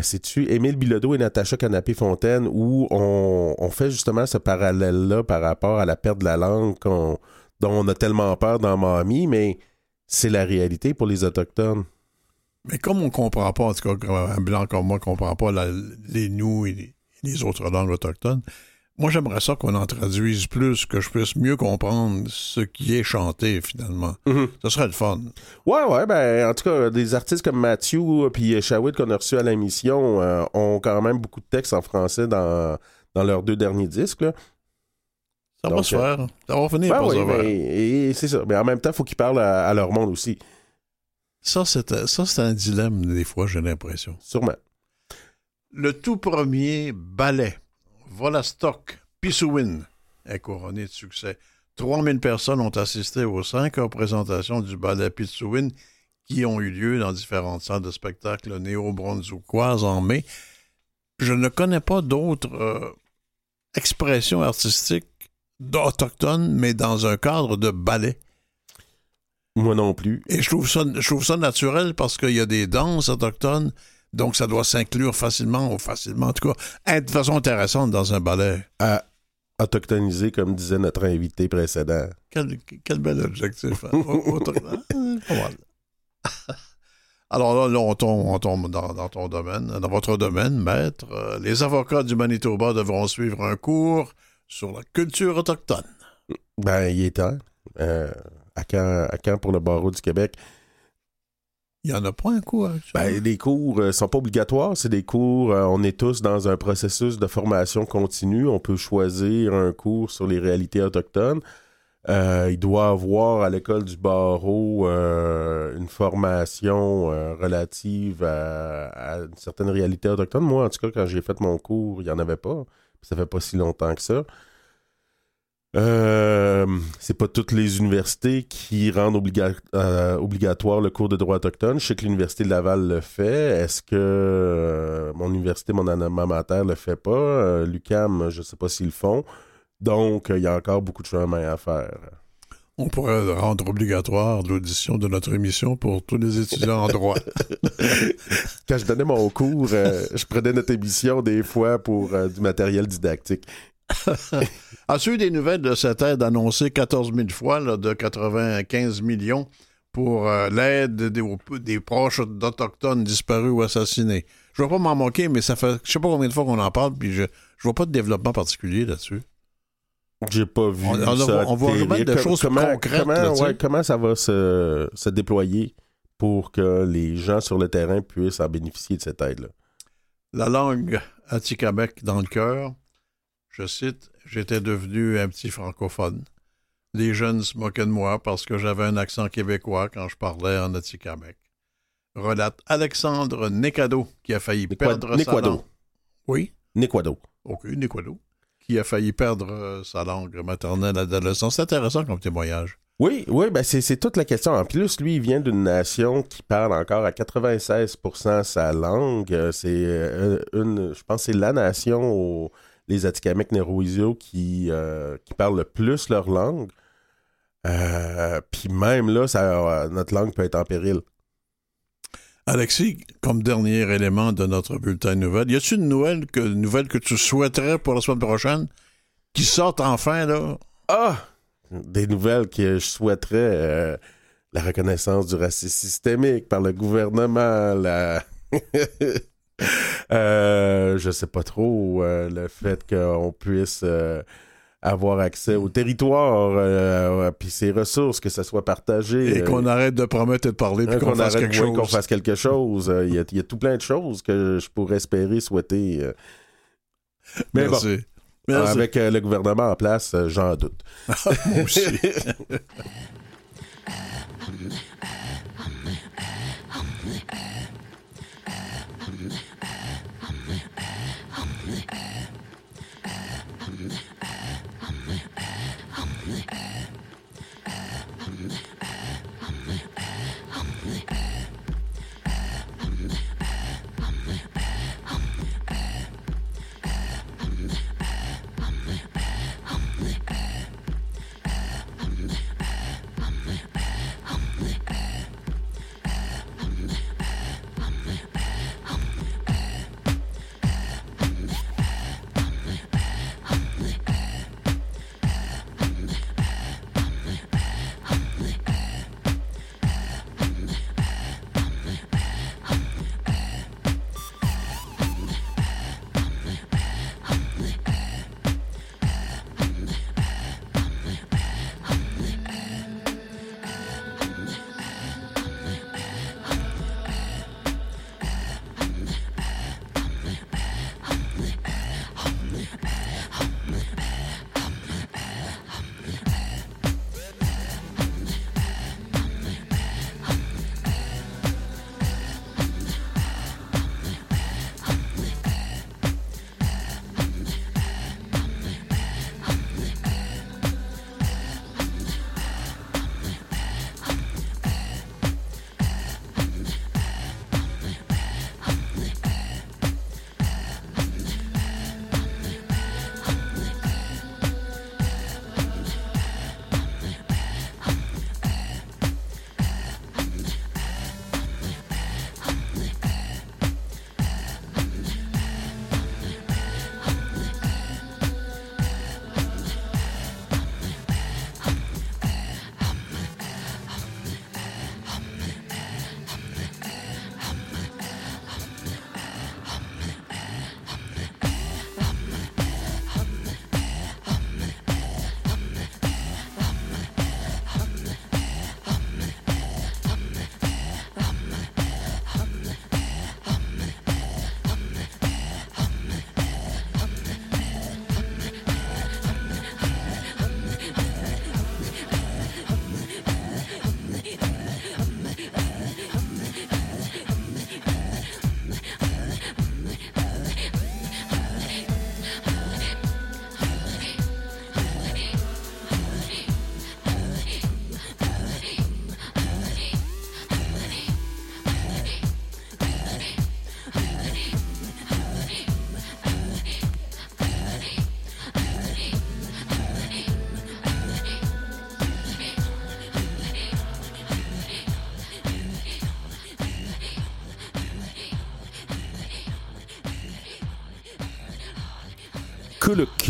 [SPEAKER 1] c'est-tu, Émile Bilodeau et Natacha Canapé-Fontaine, où on, fait justement ce parallèle-là par rapport à la perte de la langue dont on a tellement peur dans Mamie, mais c'est la réalité pour les Autochtones.
[SPEAKER 2] Mais comme on ne comprend pas, en tout cas, un blanc comme moi ne comprend pas la- les nous et les, les autres langues autochtones, moi j'aimerais ça qu'on en traduise plus, que je puisse mieux comprendre ce qui est chanté finalement.
[SPEAKER 1] Mhm.
[SPEAKER 2] Ce serait le fun.
[SPEAKER 1] Ouais, ouais, ben, en tout cas, des artistes comme Matthew euh, puis Shawit qu'on a reçus à l'émission euh, ont quand même beaucoup de textes en français dans, dans leurs deux derniers disques. Là.
[SPEAKER 2] Ça va se
[SPEAKER 1] euh,
[SPEAKER 2] faire. Ça va finir
[SPEAKER 1] Ben
[SPEAKER 2] par
[SPEAKER 1] oui,
[SPEAKER 2] se faire.
[SPEAKER 1] mais et c'est ça. Mais en même temps, il faut qu'ils parlent à, à leur monde aussi,
[SPEAKER 2] Ça, c'est ça, c'est un dilemme, des fois, j'ai l'impression.
[SPEAKER 1] sûrement.
[SPEAKER 2] Le tout premier ballet, Volastock, Pissouin, est couronné de succès. 3000 personnes ont assisté aux cinq représentations du ballet Pissouin qui ont eu lieu dans différentes salles de spectacle néo-brunswickoises en mai. Je ne connais pas d'autres euh, expressions artistiques d'autochtones, mais dans un cadre de ballet.
[SPEAKER 1] Moi non plus.
[SPEAKER 2] Et je trouve ça, je trouve ça naturel parce qu'il y a des danses autochtones, donc ça doit s'inclure facilement, ou facilement, en tout cas, être de façon intéressante dans un ballet.
[SPEAKER 1] À autochtoniser, comme disait notre invité précédent.
[SPEAKER 2] Quel, quel bel objectif. hein. Mal. Alors là, là, on tombe, on tombe dans, dans ton domaine, dans votre domaine, maître. Euh, les avocats du Manitoba devront suivre un cours sur la culture autochtone.
[SPEAKER 1] Ben, il est temps. Euh, à, quand, à quand pour le barreau du Québec?
[SPEAKER 2] Il n'y en a pas un cours actuellement?
[SPEAKER 1] Ben, les cours ne sont pas obligatoires, c'est des cours, euh, on est tous dans un processus de formation continue. On peut choisir un cours sur les réalités autochtones. Euh, il doit avoir à l'école du barreau euh, une formation euh, relative à, à une certaine réalité autochtone. Moi, en tout cas, quand j'ai fait mon cours, il n'y en avait pas. Ça fait pas si longtemps que ça. Euh, c'est pas toutes les universités qui rendent obliga- euh, obligatoire le cours de droit autochtone. Je sais que l'Université de Laval le fait. Est-ce que euh, mon université, mon alma mater, le fait pas? L'UCAM, je sais pas s'ils le font. Donc, il y a encore beaucoup de chemin à faire.
[SPEAKER 2] On pourrait rendre obligatoire l'audition de notre émission pour tous les étudiants en droit.
[SPEAKER 1] Quand je donnais mon cours, je prenais notre émission des fois pour du matériel didactique.
[SPEAKER 2] As-tu eu des nouvelles de cette aide annoncée 14 000 fois là, de 95 millions pour euh, l'aide des, proches d'Autochtones disparus ou assassinés? Je ne vais pas m'en moquer, mais ça fait je sais pas combien de fois qu'on en parle, puis je ne vois pas de développement particulier là-dessus.
[SPEAKER 1] J'ai pas vu
[SPEAKER 2] On- on
[SPEAKER 1] ça.
[SPEAKER 2] on va remettre des choses
[SPEAKER 1] comment,
[SPEAKER 2] concrètes,
[SPEAKER 1] Comment,
[SPEAKER 2] là, tu sais.
[SPEAKER 1] ouais, comment ça va se, se déployer pour que les gens sur le terrain puissent en bénéficier de cette aide-là?
[SPEAKER 2] La langue Atikamek dans le cœur, je cite, j'étais devenu un petit francophone. les jeunes se moquaient de moi parce que j'avais un accent québécois quand je parlais en Atikamek. Relate Alexandre Nekado, qui a failli perdre sa langue. Oui?
[SPEAKER 1] Nequado.
[SPEAKER 2] OK, Nequado. Qui a failli perdre sa langue maternelle à l'adolescence. C'est intéressant comme témoignage.
[SPEAKER 1] Oui, oui, ben c'est toute la question. En plus, lui, il vient d'une nation qui parle encore à 96% sa langue. Euh, c'est euh, une, je pense, c'est la nation, les Atikamekw Neroisio, qui, qui parlent le plus leur langue. Puis même là, ça, notre langue peut être en péril.
[SPEAKER 2] Alexis, comme dernier élément de notre bulletin de nouvelles, y a-t-il une nouvelle que, nouvelle que tu souhaiterais pour la semaine prochaine qui sorte enfin, là?
[SPEAKER 1] Ah! Des nouvelles que je souhaiterais. Euh, la reconnaissance du racisme systémique par le gouvernement, la. euh, je sais pas trop, euh, le fait qu'on puisse euh, avoir accès au territoire, euh, puis ses ressources, que ça soit partagé.
[SPEAKER 2] Et qu'on arrête de promettre et de parler, puis qu'on fasse, quelque chose.
[SPEAKER 1] qu'on fasse quelque chose. Il y, a, il y, a, tout plein de choses que je pourrais espérer, souhaiter. Euh.
[SPEAKER 2] Mais Merci.
[SPEAKER 1] bon, Merci. avec euh, le gouvernement en place, j'en doute.
[SPEAKER 2] Moi aussi.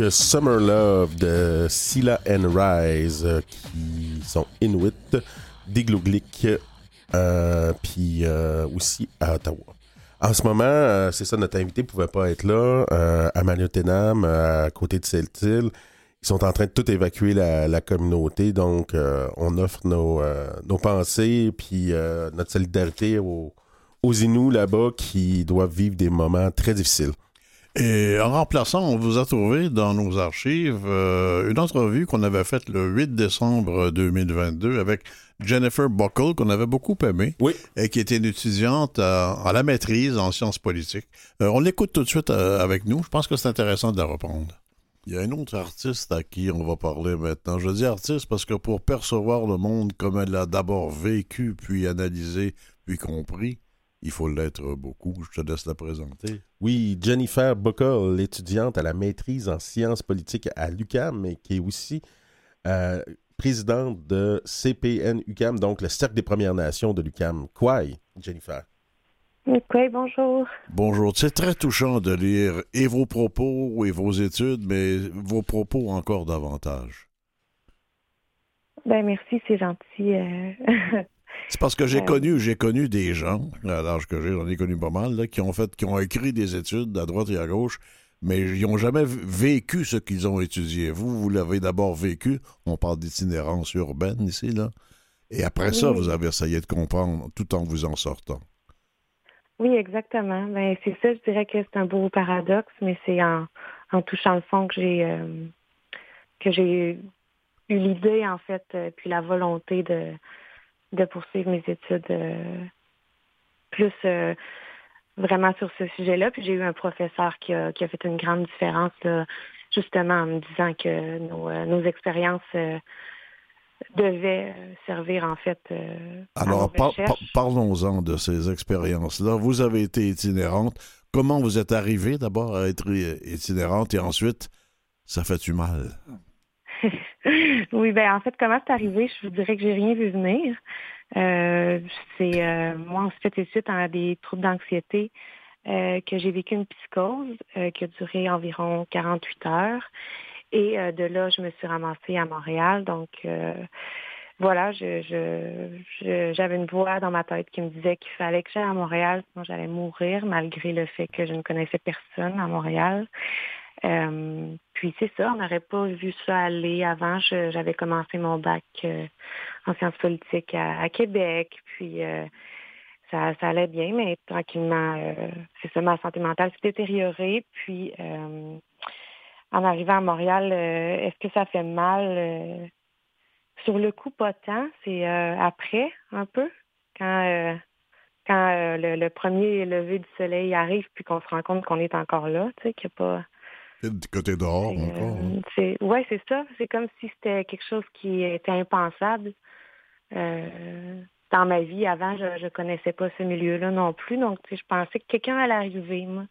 [SPEAKER 1] Summer Love de Silla and Rise, euh, qui sont Inuit, d'Igloolik, euh, puis euh, aussi à Ottawa. En ce moment, euh, c'est ça, notre invité ne pouvait pas être là. À Maniotenam, à côté de Celtil, ils sont en train de tout évacuer la, communauté. Donc, on offre nos, nos pensées puis notre solidarité aux, aux Inuits là-bas qui doivent vivre des moments très difficiles.
[SPEAKER 2] Et en remplaçant, on vous a trouvé dans nos archives euh, une entrevue qu'on avait faite le 8 décembre 2022 avec Jennifer Buckle, qu'on avait beaucoup aimée,
[SPEAKER 1] Oui.
[SPEAKER 2] et qui était une étudiante à, à la maîtrise en sciences politiques. Euh, on l'écoute tout de suite euh, avec nous. Je pense que c'est intéressant de la reprendre. Il y a un autre artiste à qui on va parler maintenant. Je dis artiste parce que pour percevoir le monde comme elle l'a d'abord vécu, puis analysé, puis compris, il faut l'être beaucoup. Je te laisse la présenter.
[SPEAKER 1] Oui, Jennifer Buckle, l'étudiante à la maîtrise en sciences politiques à l'UCAM, mais qui est aussi euh, présidente de CPN UCAM, donc le Cercle des Premières Nations de l'UCAM. Quoi, Jennifer?
[SPEAKER 5] Bonjour.
[SPEAKER 2] Bonjour. C'est très touchant de lire et vos propos et vos études, mais vos propos encore davantage.
[SPEAKER 5] Ben merci, c'est gentil. euh.
[SPEAKER 2] C'est parce que j'ai connu, j'ai connu des gens, à l'âge que j'ai, j'en ai connu pas mal, là, qui ont fait, qui ont écrit des études à droite et à gauche, mais ils n'ont jamais vécu ce qu'ils ont étudié. Vous, vous l'avez d'abord vécu. On parle d'itinérance urbaine ici, là. Et après ça,
[SPEAKER 5] Oui.
[SPEAKER 2] vous avez essayé de comprendre tout en vous en sortant.
[SPEAKER 5] Oui, exactement. Ben c'est ça, je dirais que c'est un beau paradoxe, mais c'est en, en touchant le fond que j'ai euh, que j'ai eu l'idée en fait, euh, puis la volonté de de poursuivre mes études euh, plus euh, vraiment sur ce sujet-là. Puis j'ai eu un professeur qui a, qui a fait une grande différence là, justement en me disant que nos, euh, nos expériences euh, devaient servir en fait
[SPEAKER 2] Alors, par- parlons-en de ces expériences-là. Vous avez été itinérante. Comment vous êtes arrivée d'abord à être itinérante et ensuite, ça fait-tu mal?
[SPEAKER 5] oui, ben en fait, comment c'est arrivé? Je vous dirais que j'ai rien vu venir. Euh, c'est euh, moi, en fait, c'est suite à des troubles d'anxiété euh, que j'ai vécu une psychose qui a duré environ 48 heures. Et de là, je me suis ramassée à Montréal. Donc voilà, j'avais une voix dans ma tête qui me disait qu'il fallait que j'aille à Montréal, sinon j'allais mourir, malgré le fait que je ne connaissais personne à Montréal. Euh, puis c'est ça, on n'aurait pas vu ça aller avant. J'avais commencé mon bac euh, en sciences politiques à, à Québec, puis euh, ça, ça allait bien, mais tranquillement, euh, c'est ça, ma santé mentale s'est détériorée. Puis euh, en arrivant à Montréal, est-ce que ça fait mal? Sur le coup, pas tant. C'est après, un peu, quand, quand le, le premier lever du soleil arrive, puis qu'on se rend compte qu'on est encore là, tu sais, qu'il n'y a pas...
[SPEAKER 2] Du côté dehors
[SPEAKER 5] c'est,
[SPEAKER 2] encore. hein?
[SPEAKER 5] euh, c'est- ça. C'est comme si c'était quelque chose qui était impensable. Euh, dans ma vie, avant, je ne connaissais pas ce milieu-là non plus. Donc, je pensais que quelqu'un allait arriver, moi.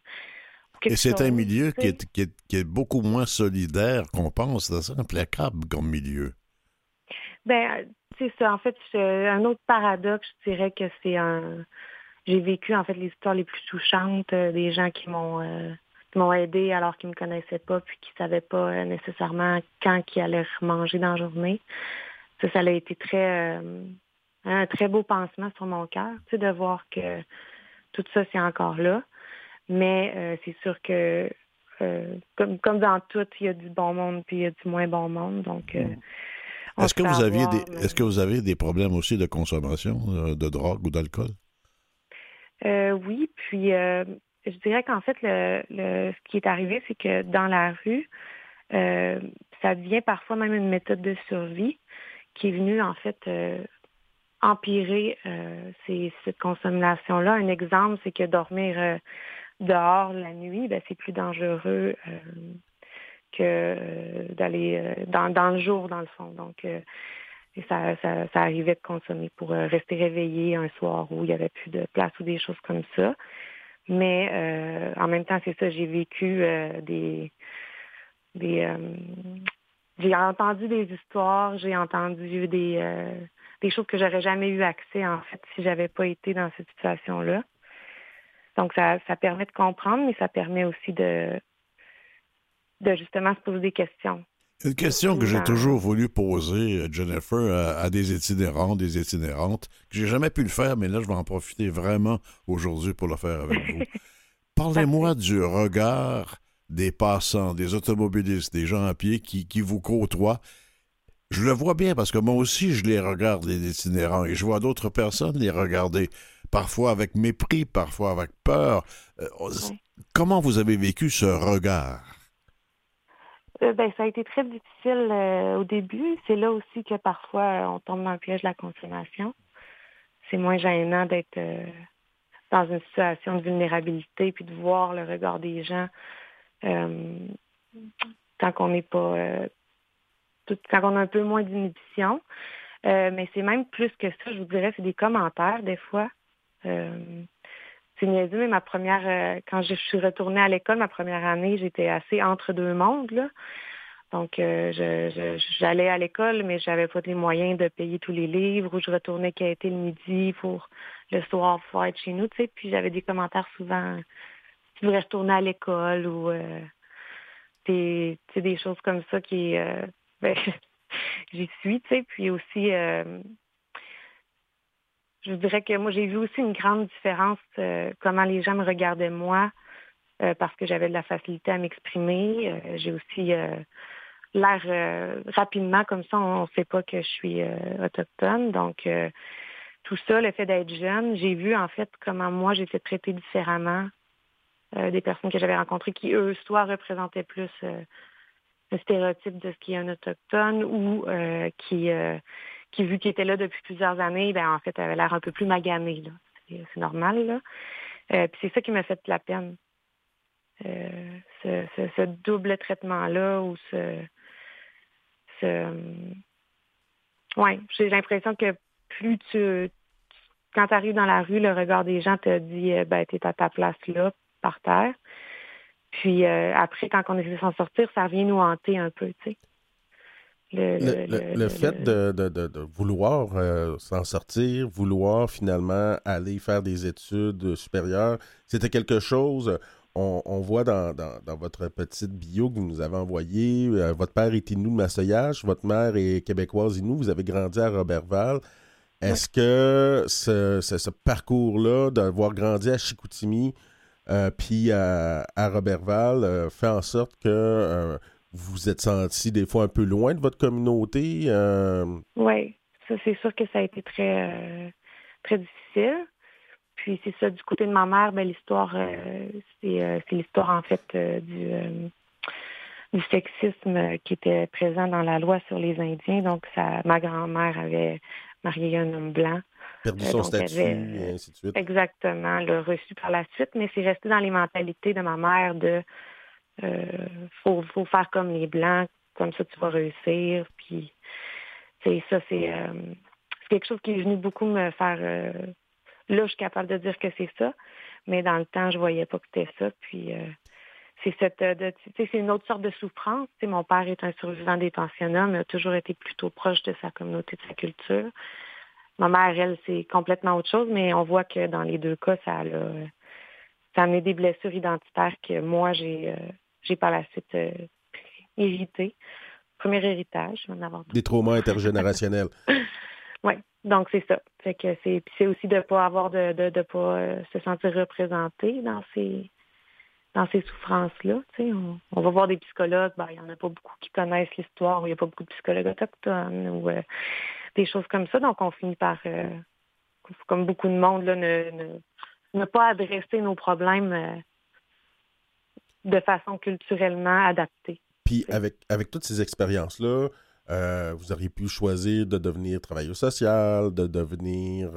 [SPEAKER 2] Et c'est un milieu qui est, qui, est, qui est beaucoup moins solidaire qu'on pense. C'est implacable comme milieu.
[SPEAKER 5] Ben, c'est ça. En fait, un autre paradoxe, je dirais que c'est un. J'ai vécu en fait les histoires les plus touchantes euh, des gens qui m'ont euh, m'ont aidé alors qu'ils me connaissaient pas puis qui savaient pas euh, nécessairement quand ils allaient manger dans la journée. Ça, ça a été très euh, un très beau pansement sur mon cœur, tu sais, de voir que tout ça c'est encore là. Mais euh, c'est sûr que euh, comme comme dans tout, il y a du bon monde puis il y a du moins bon monde. Donc on
[SPEAKER 2] Est-ce que, vous aviez
[SPEAKER 5] avoir,
[SPEAKER 2] des,
[SPEAKER 5] mais-
[SPEAKER 2] est-ce que vous avez des problèmes aussi de consommation de drogue ou d'alcool?
[SPEAKER 5] Euh, oui, puis euh, je dirais qu'en fait, le, le, ce qui est arrivé, c'est que dans la rue, euh, ça devient parfois même une méthode de survie qui est venue en fait euh, empirer euh, ces, cette consommation-là. Un exemple, c'est que dormir euh, dehors la nuit, ben, c'est plus dangereux euh, que euh, d'aller dans, dans le jour, dans le fond. Donc, ça, ça, ça arrivait de consommer pour rester réveillé un soir où il n'y avait plus de place ou des choses comme ça. Mais euh, en même temps, c'est ça, j'ai vécu euh, des... des euh, j'ai entendu des histoires, j'ai entendu des, euh, des choses que j'aurais jamais eu accès, en fait, si j'avais pas été dans cette situation-là. Donc, ça, ça permet de comprendre, mais ça permet aussi de, de justement se poser des questions.
[SPEAKER 2] Une question que j'ai toujours voulu poser, euh, Jennifer, à, à des itinérants, des itinérantes, que j'ai jamais pu le faire, mais là, je vais en profiter vraiment aujourd'hui pour le faire avec vous. Parlez-moi du regard des passants, des automobilistes, des gens à pied qui, qui vous côtoient. Je le vois bien parce que moi aussi, je les regarde, les itinérants, et je vois d'autres personnes les regarder, parfois avec mépris, parfois avec peur. Euh, comment vous avez vécu ce regard?
[SPEAKER 5] Ben, ça a été très difficile au début. C'est là aussi que parfois on tombe dans le piège de la consommation. C'est moins gênant d'être dans une situation de vulnérabilité puis de voir le regard des gens tant qu'on n'est pas quand on a un peu moins d'inhibition. Euh, mais c'est même plus que ça, je vous dirais, c'est des commentaires des fois. Euh, c'est niaiseux, mais ma première, euh, quand je suis retournée à l'école, ma première année, j'étais assez entre deux mondes. Là. Donc, j'allais à l'école, mais j'avais pas les moyens de payer tous les livres, ou je retournais été le midi pour le soir pouvoir être chez nous, tu sais. Puis j'avais des commentaires souvent, tu devrais retourner à l'école ou des, des choses comme ça qui, ben, j'y suis, tu sais. Puis aussi, euh, je dirais que moi, j'ai vu aussi une grande différence euh, comment les gens me regardaient moi euh, parce que j'avais de la facilité à m'exprimer. j'ai aussi l'air rapidement, comme ça, on ne sait pas que je suis autochtone. Donc, tout ça, le fait d'être jeune, j'ai vu en fait comment moi j'étais traitée différemment des personnes que j'avais rencontrées qui, eux, soit représentaient plus un stéréotype de ce qui est un autochtone ou euh, qui, euh, qui, vu qu'il était là depuis plusieurs années, ben en fait, avait l'air un peu plus magané. C'est normal. Là. Euh, puis c'est ça qui m'a fait de la peine. Ce, ce, double traitement-là ou ce. ce ouais, j'ai l'impression que plus tu. Quand tu arrives dans la rue, le regard des gens te dit ben, tu es à ta place là, par terre. Puis euh, après, quand on essaie de s'en sortir, ça vient nous hanter un peu, tu sais.
[SPEAKER 1] Le, fait de, vouloir euh, s'en sortir, vouloir finalement aller faire des études supérieures, c'était quelque chose, on, voit dans, votre petite bio que vous nous avez envoyée, euh, votre père est Inou de Masseyage, votre mère est québécoise Inou, vous avez grandi à Robertval. Est-ce que ce, ce parcours-là, d'avoir grandi à Chicoutimi, euh, puis à, Robertval, euh, fait en sorte que vous vous êtes senti des fois un peu loin de votre communauté.
[SPEAKER 5] Oui, ça c'est sûr que ça a été très, très difficile. Puis c'est ça, du côté de ma mère, ben, l'histoire, c'est l'histoire en fait du, du sexisme qui était présent dans la loi sur les Indiens. Donc ça, ma grand-mère avait marié un homme blanc.
[SPEAKER 1] Perdu son statut, et ainsi de suite.
[SPEAKER 5] Exactement, le reçu par la suite, mais c'est resté dans les mentalités de ma mère de euh, faut, faut faire comme les Blancs, comme ça tu vas réussir. Puis c'est ça, c'est euh, quelque chose qui est venu beaucoup me faire euh, là, je suis capable de dire que c'est ça, mais dans le temps, je voyais pas que c'était ça. Puis euh, c'est cette c'est une autre sorte de souffrance. mon père est un survivant des pensionnats, mais a toujours été plutôt proche de sa communauté, de sa culture. Ma mère, elle, c'est complètement autre chose, mais on voit que dans les deux cas, ça a, ça a des blessures identitaires que moi, j'ai, euh, j'ai par la suite euh, hérité. Premier héritage, en avoir
[SPEAKER 1] Des traumas intergénérationnels.
[SPEAKER 5] oui, donc c'est ça. Fait que c'est, c'est aussi de ne pas avoir de, de, de pas euh, se sentir représenté dans ces dans ces souffrances-là. On, on, va voir des psychologues, ben, il n'y en a pas beaucoup qui connaissent l'histoire, il n'y a pas beaucoup de psychologues autochtones ou des choses comme ça. Donc, on finit par, euh, comme beaucoup de monde, là, ne, ne, pas adresser nos problèmes euh, de façon culturellement adaptée.
[SPEAKER 1] Puis, avec, avec toutes ces expériences-là, euh, vous auriez pu choisir de devenir travailleur social, de devenir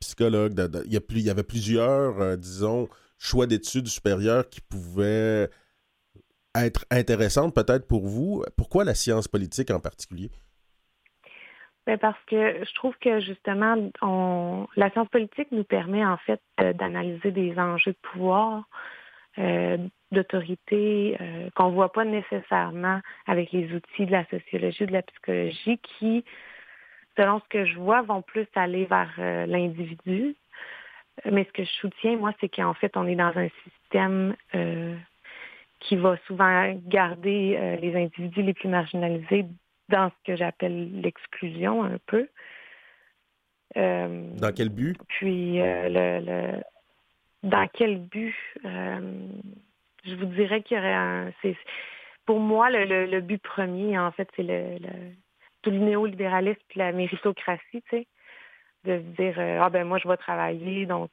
[SPEAKER 1] psychologue. il, y a plus, il y avait plusieurs, disons, choix d'études supérieures qui pouvaient être intéressantes peut-être pour vous. Pourquoi la science politique en particulier?
[SPEAKER 5] Ben, parce que je trouve que justement, on, la science politique nous permet en fait d'analyser des enjeux de pouvoir, euh, d'autorité, euh, qu'on ne voit pas nécessairement avec les outils de la sociologie ou de la psychologie qui, selon ce que je vois, vont plus aller vers euh, l'individu. Mais ce que je soutiens, moi, c'est qu'en fait, on est dans un système qui va souvent garder les individus les plus marginalisés dans ce que j'appelle l'exclusion un peu.
[SPEAKER 1] Euh, dans quel but?
[SPEAKER 5] Puis, euh, le, dans quel but? Euh, je vous dirais qu'il y aurait un... Pour moi, le, but premier, en fait, c'est le, tout le néolibéralisme et la méritocratie, tu sais, de se dire, ah ben moi, je vais travailler, donc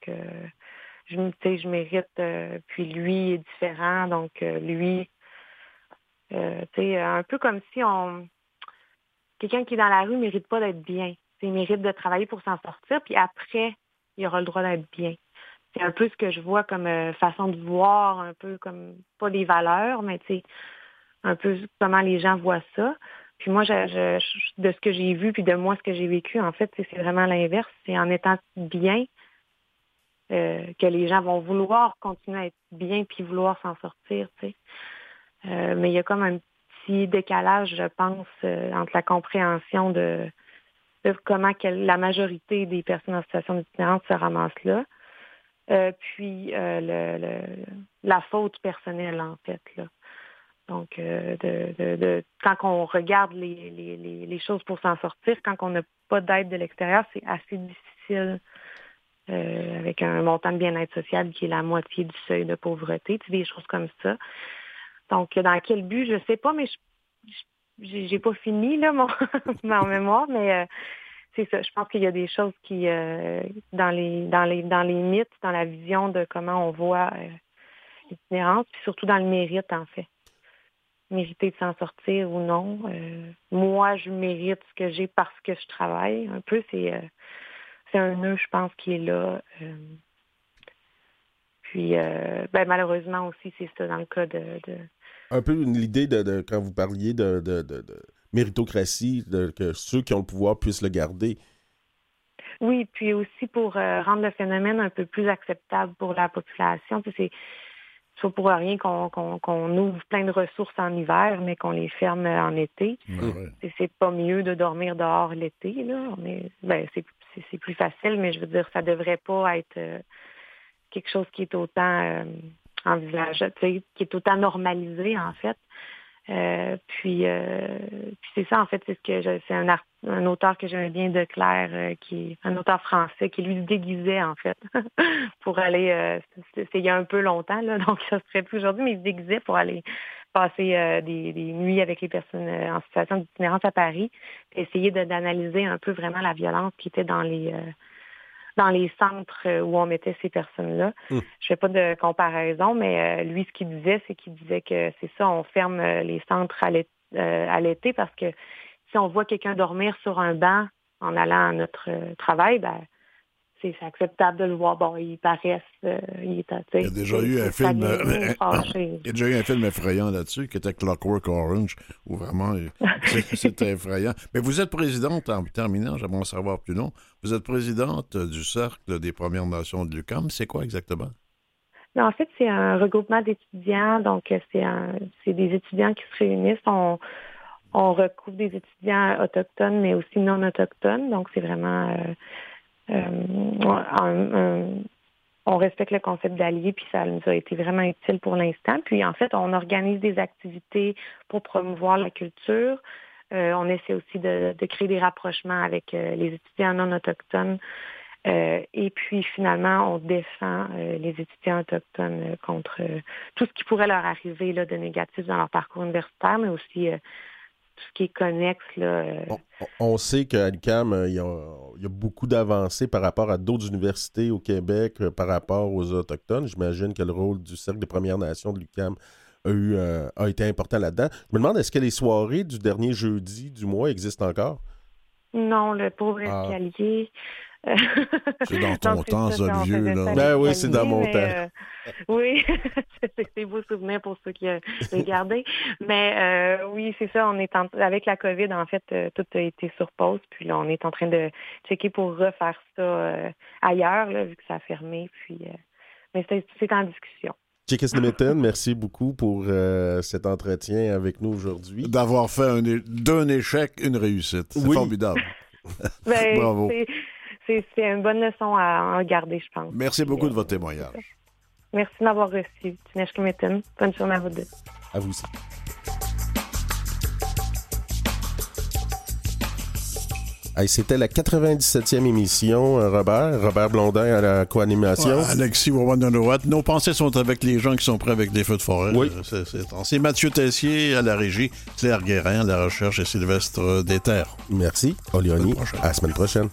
[SPEAKER 5] je, je mérite, puis lui est différent, donc lui, tu un peu comme si on, quelqu'un qui est dans la rue mérite pas d'être bien, il mérite de travailler pour s'en sortir, puis après, il aura le droit d'être bien. C'est un peu ce que je vois comme façon de voir, un peu comme, pas des valeurs, mais tu sais, un peu comment les gens voient ça. Puis moi, je, de ce que j'ai vu, puis de moi, ce que j'ai vécu, en fait, c'est vraiment l'inverse. C'est en étant bien euh, que les gens vont vouloir continuer à être bien puis vouloir s'en sortir. Tu sais. Euh, mais il y a comme un petit décalage, je pense, euh, entre la compréhension de, comment la majorité des personnes en situation d'itinérance se ramassent là. Puis le, la faute personnelle, en fait. Là. Donc, euh, de, quand on regarde les, choses pour s'en sortir, quand on n'a pas d'aide de l'extérieur, c'est assez difficile euh, avec un montant de bien-être social qui est la moitié du seuil de pauvreté, tu des choses comme ça. Donc, dans quel but, je ne sais pas, mais je j'ai pas fini là mon, mon mémoire, mais euh, c'est ça. Je pense qu'il y a des choses qui, dans les dans les dans les mythes, dans la vision de comment on voit l'itinérance, puis surtout dans le mérite en fait mériter de s'en sortir ou non. Euh, moi, je mérite ce que j'ai parce que je travaille. Un peu, c'est euh, c'est un nœud, je pense, qui est là. Euh. puis, ben, malheureusement aussi, c'est ça dans le cas de...
[SPEAKER 1] Un peu l'idée de, quand vous parliez de, de, de méritocratie, que ceux qui ont le pouvoir puissent le garder.
[SPEAKER 5] Oui, puis aussi pour rendre le phénomène un peu plus acceptable pour la population. C'est soit pour rien qu'on ouvre plein de ressources en hiver, mais qu'on les ferme en été. C'est pas mieux de dormir dehors l'été, là. Ben, c'est plus facile, mais je veux dire, ça devrait pas être euh, quelque chose qui est autant euh, envisagé, qui est autant normalisé, en fait. Euh, puis, puis c'est ça, en fait, c'est ce que c'est un, un auteur que j'aime bien de Claire, euh, qui un auteur français, qui lui déguisait, en fait, pour aller, euh, c'est il y a un peu longtemps, là, donc ça serait plus aujourd'hui, mais il se déguisait pour aller passer euh, des, nuits avec les personnes en situation d'itinérance à Paris, essayer d'analyser un peu vraiment la violence qui était dans les dans les centres où on mettait ces personnes-là. Hmm. Je fais pas de comparaison, mais lui, ce qu'il disait, c'est qu'il disait que c'est ça, on ferme les centres à l'été parce que si on voit quelqu'un dormir sur un banc en allant à notre euh, travail, ben, c'est acceptable de le voir. Bon, il paraissent, euh, il, est,
[SPEAKER 2] il y a déjà eu un film, euh, il y a déjà eu un film effrayant là-dessus qui était Clockwork Orange, où vraiment c'était effrayant. Mais vous êtes présidente, en terminant, j'aimerais savoir plus long, vous êtes présidente du Cercle des Premières Nations de l'UQAM. C'est quoi exactement?
[SPEAKER 5] en fait, c'est un regroupement d'étudiants. Donc, c'est des étudiants qui se réunissent. On, on recouvre des étudiants autochtones, mais aussi non autochtones. Donc, c'est vraiment... Euh, euh, on respecte le concept d'allié, puis ça nous a été vraiment utile pour l'instant. Puis, en fait, on organise des activités pour promouvoir la culture. Euh, on essaie aussi de, créer des rapprochements avec les étudiants non autochtones. et puis finalement, on défend les étudiants autochtones contre tout ce qui pourrait leur arriver là, de négatif dans leur parcours universitaire, mais aussi ce qui est connexe. Là, euh.
[SPEAKER 1] on, sait qu'à l'UQAM, euh, il y, a, beaucoup d'avancées par rapport à d'autres universités au Québec, euh, par rapport aux Autochtones. J'imagine que le rôle du Cercle des Premières Nations de l'UQAM a, eu, a été important là-dedans. Je me demande, est-ce que les soirées du dernier jeudi du mois existent encore?
[SPEAKER 5] Non, le pauvre ah.
[SPEAKER 2] C'est dans ton temps, ça, vieux, là.
[SPEAKER 1] Ben oui, c'est dans mon temps. Euh,
[SPEAKER 5] oui, c'est des beaux souvenirs pour ceux qui euh, les gardé. Mais euh, oui, c'est ça, on est avec la COVID, en fait, tout a été sur pause. Puis là, on est en train de checker pour refaire ça ailleurs, là, vu que ça a fermé. Puis, mais c'est en discussion.
[SPEAKER 1] Chickis merci beaucoup pour cet entretien avec nous aujourd'hui.
[SPEAKER 2] D'avoir fait d'un échec une réussite. C'est formidable.
[SPEAKER 5] Ben, Bravo c'est une bonne leçon à en garder, je pense.
[SPEAKER 2] Merci beaucoup de votre témoignage.
[SPEAKER 5] Merci de m'avoir reçu. Bonne journée à vous deux.
[SPEAKER 1] À vous aussi. C'était la 97e émission, euh, Robert. Robert Blondin à la co-animation.
[SPEAKER 2] Alexis Wawanonowat. Nos pensées sont avec les gens qui sont prêts avec des feux de forêt.
[SPEAKER 1] Oui.
[SPEAKER 2] Euh, c'est Mathieu Tessier à la régie, Claire Guérin à la recherche et Sylvestre Déterre.
[SPEAKER 1] Merci. Olioni. À la semaine prochaine.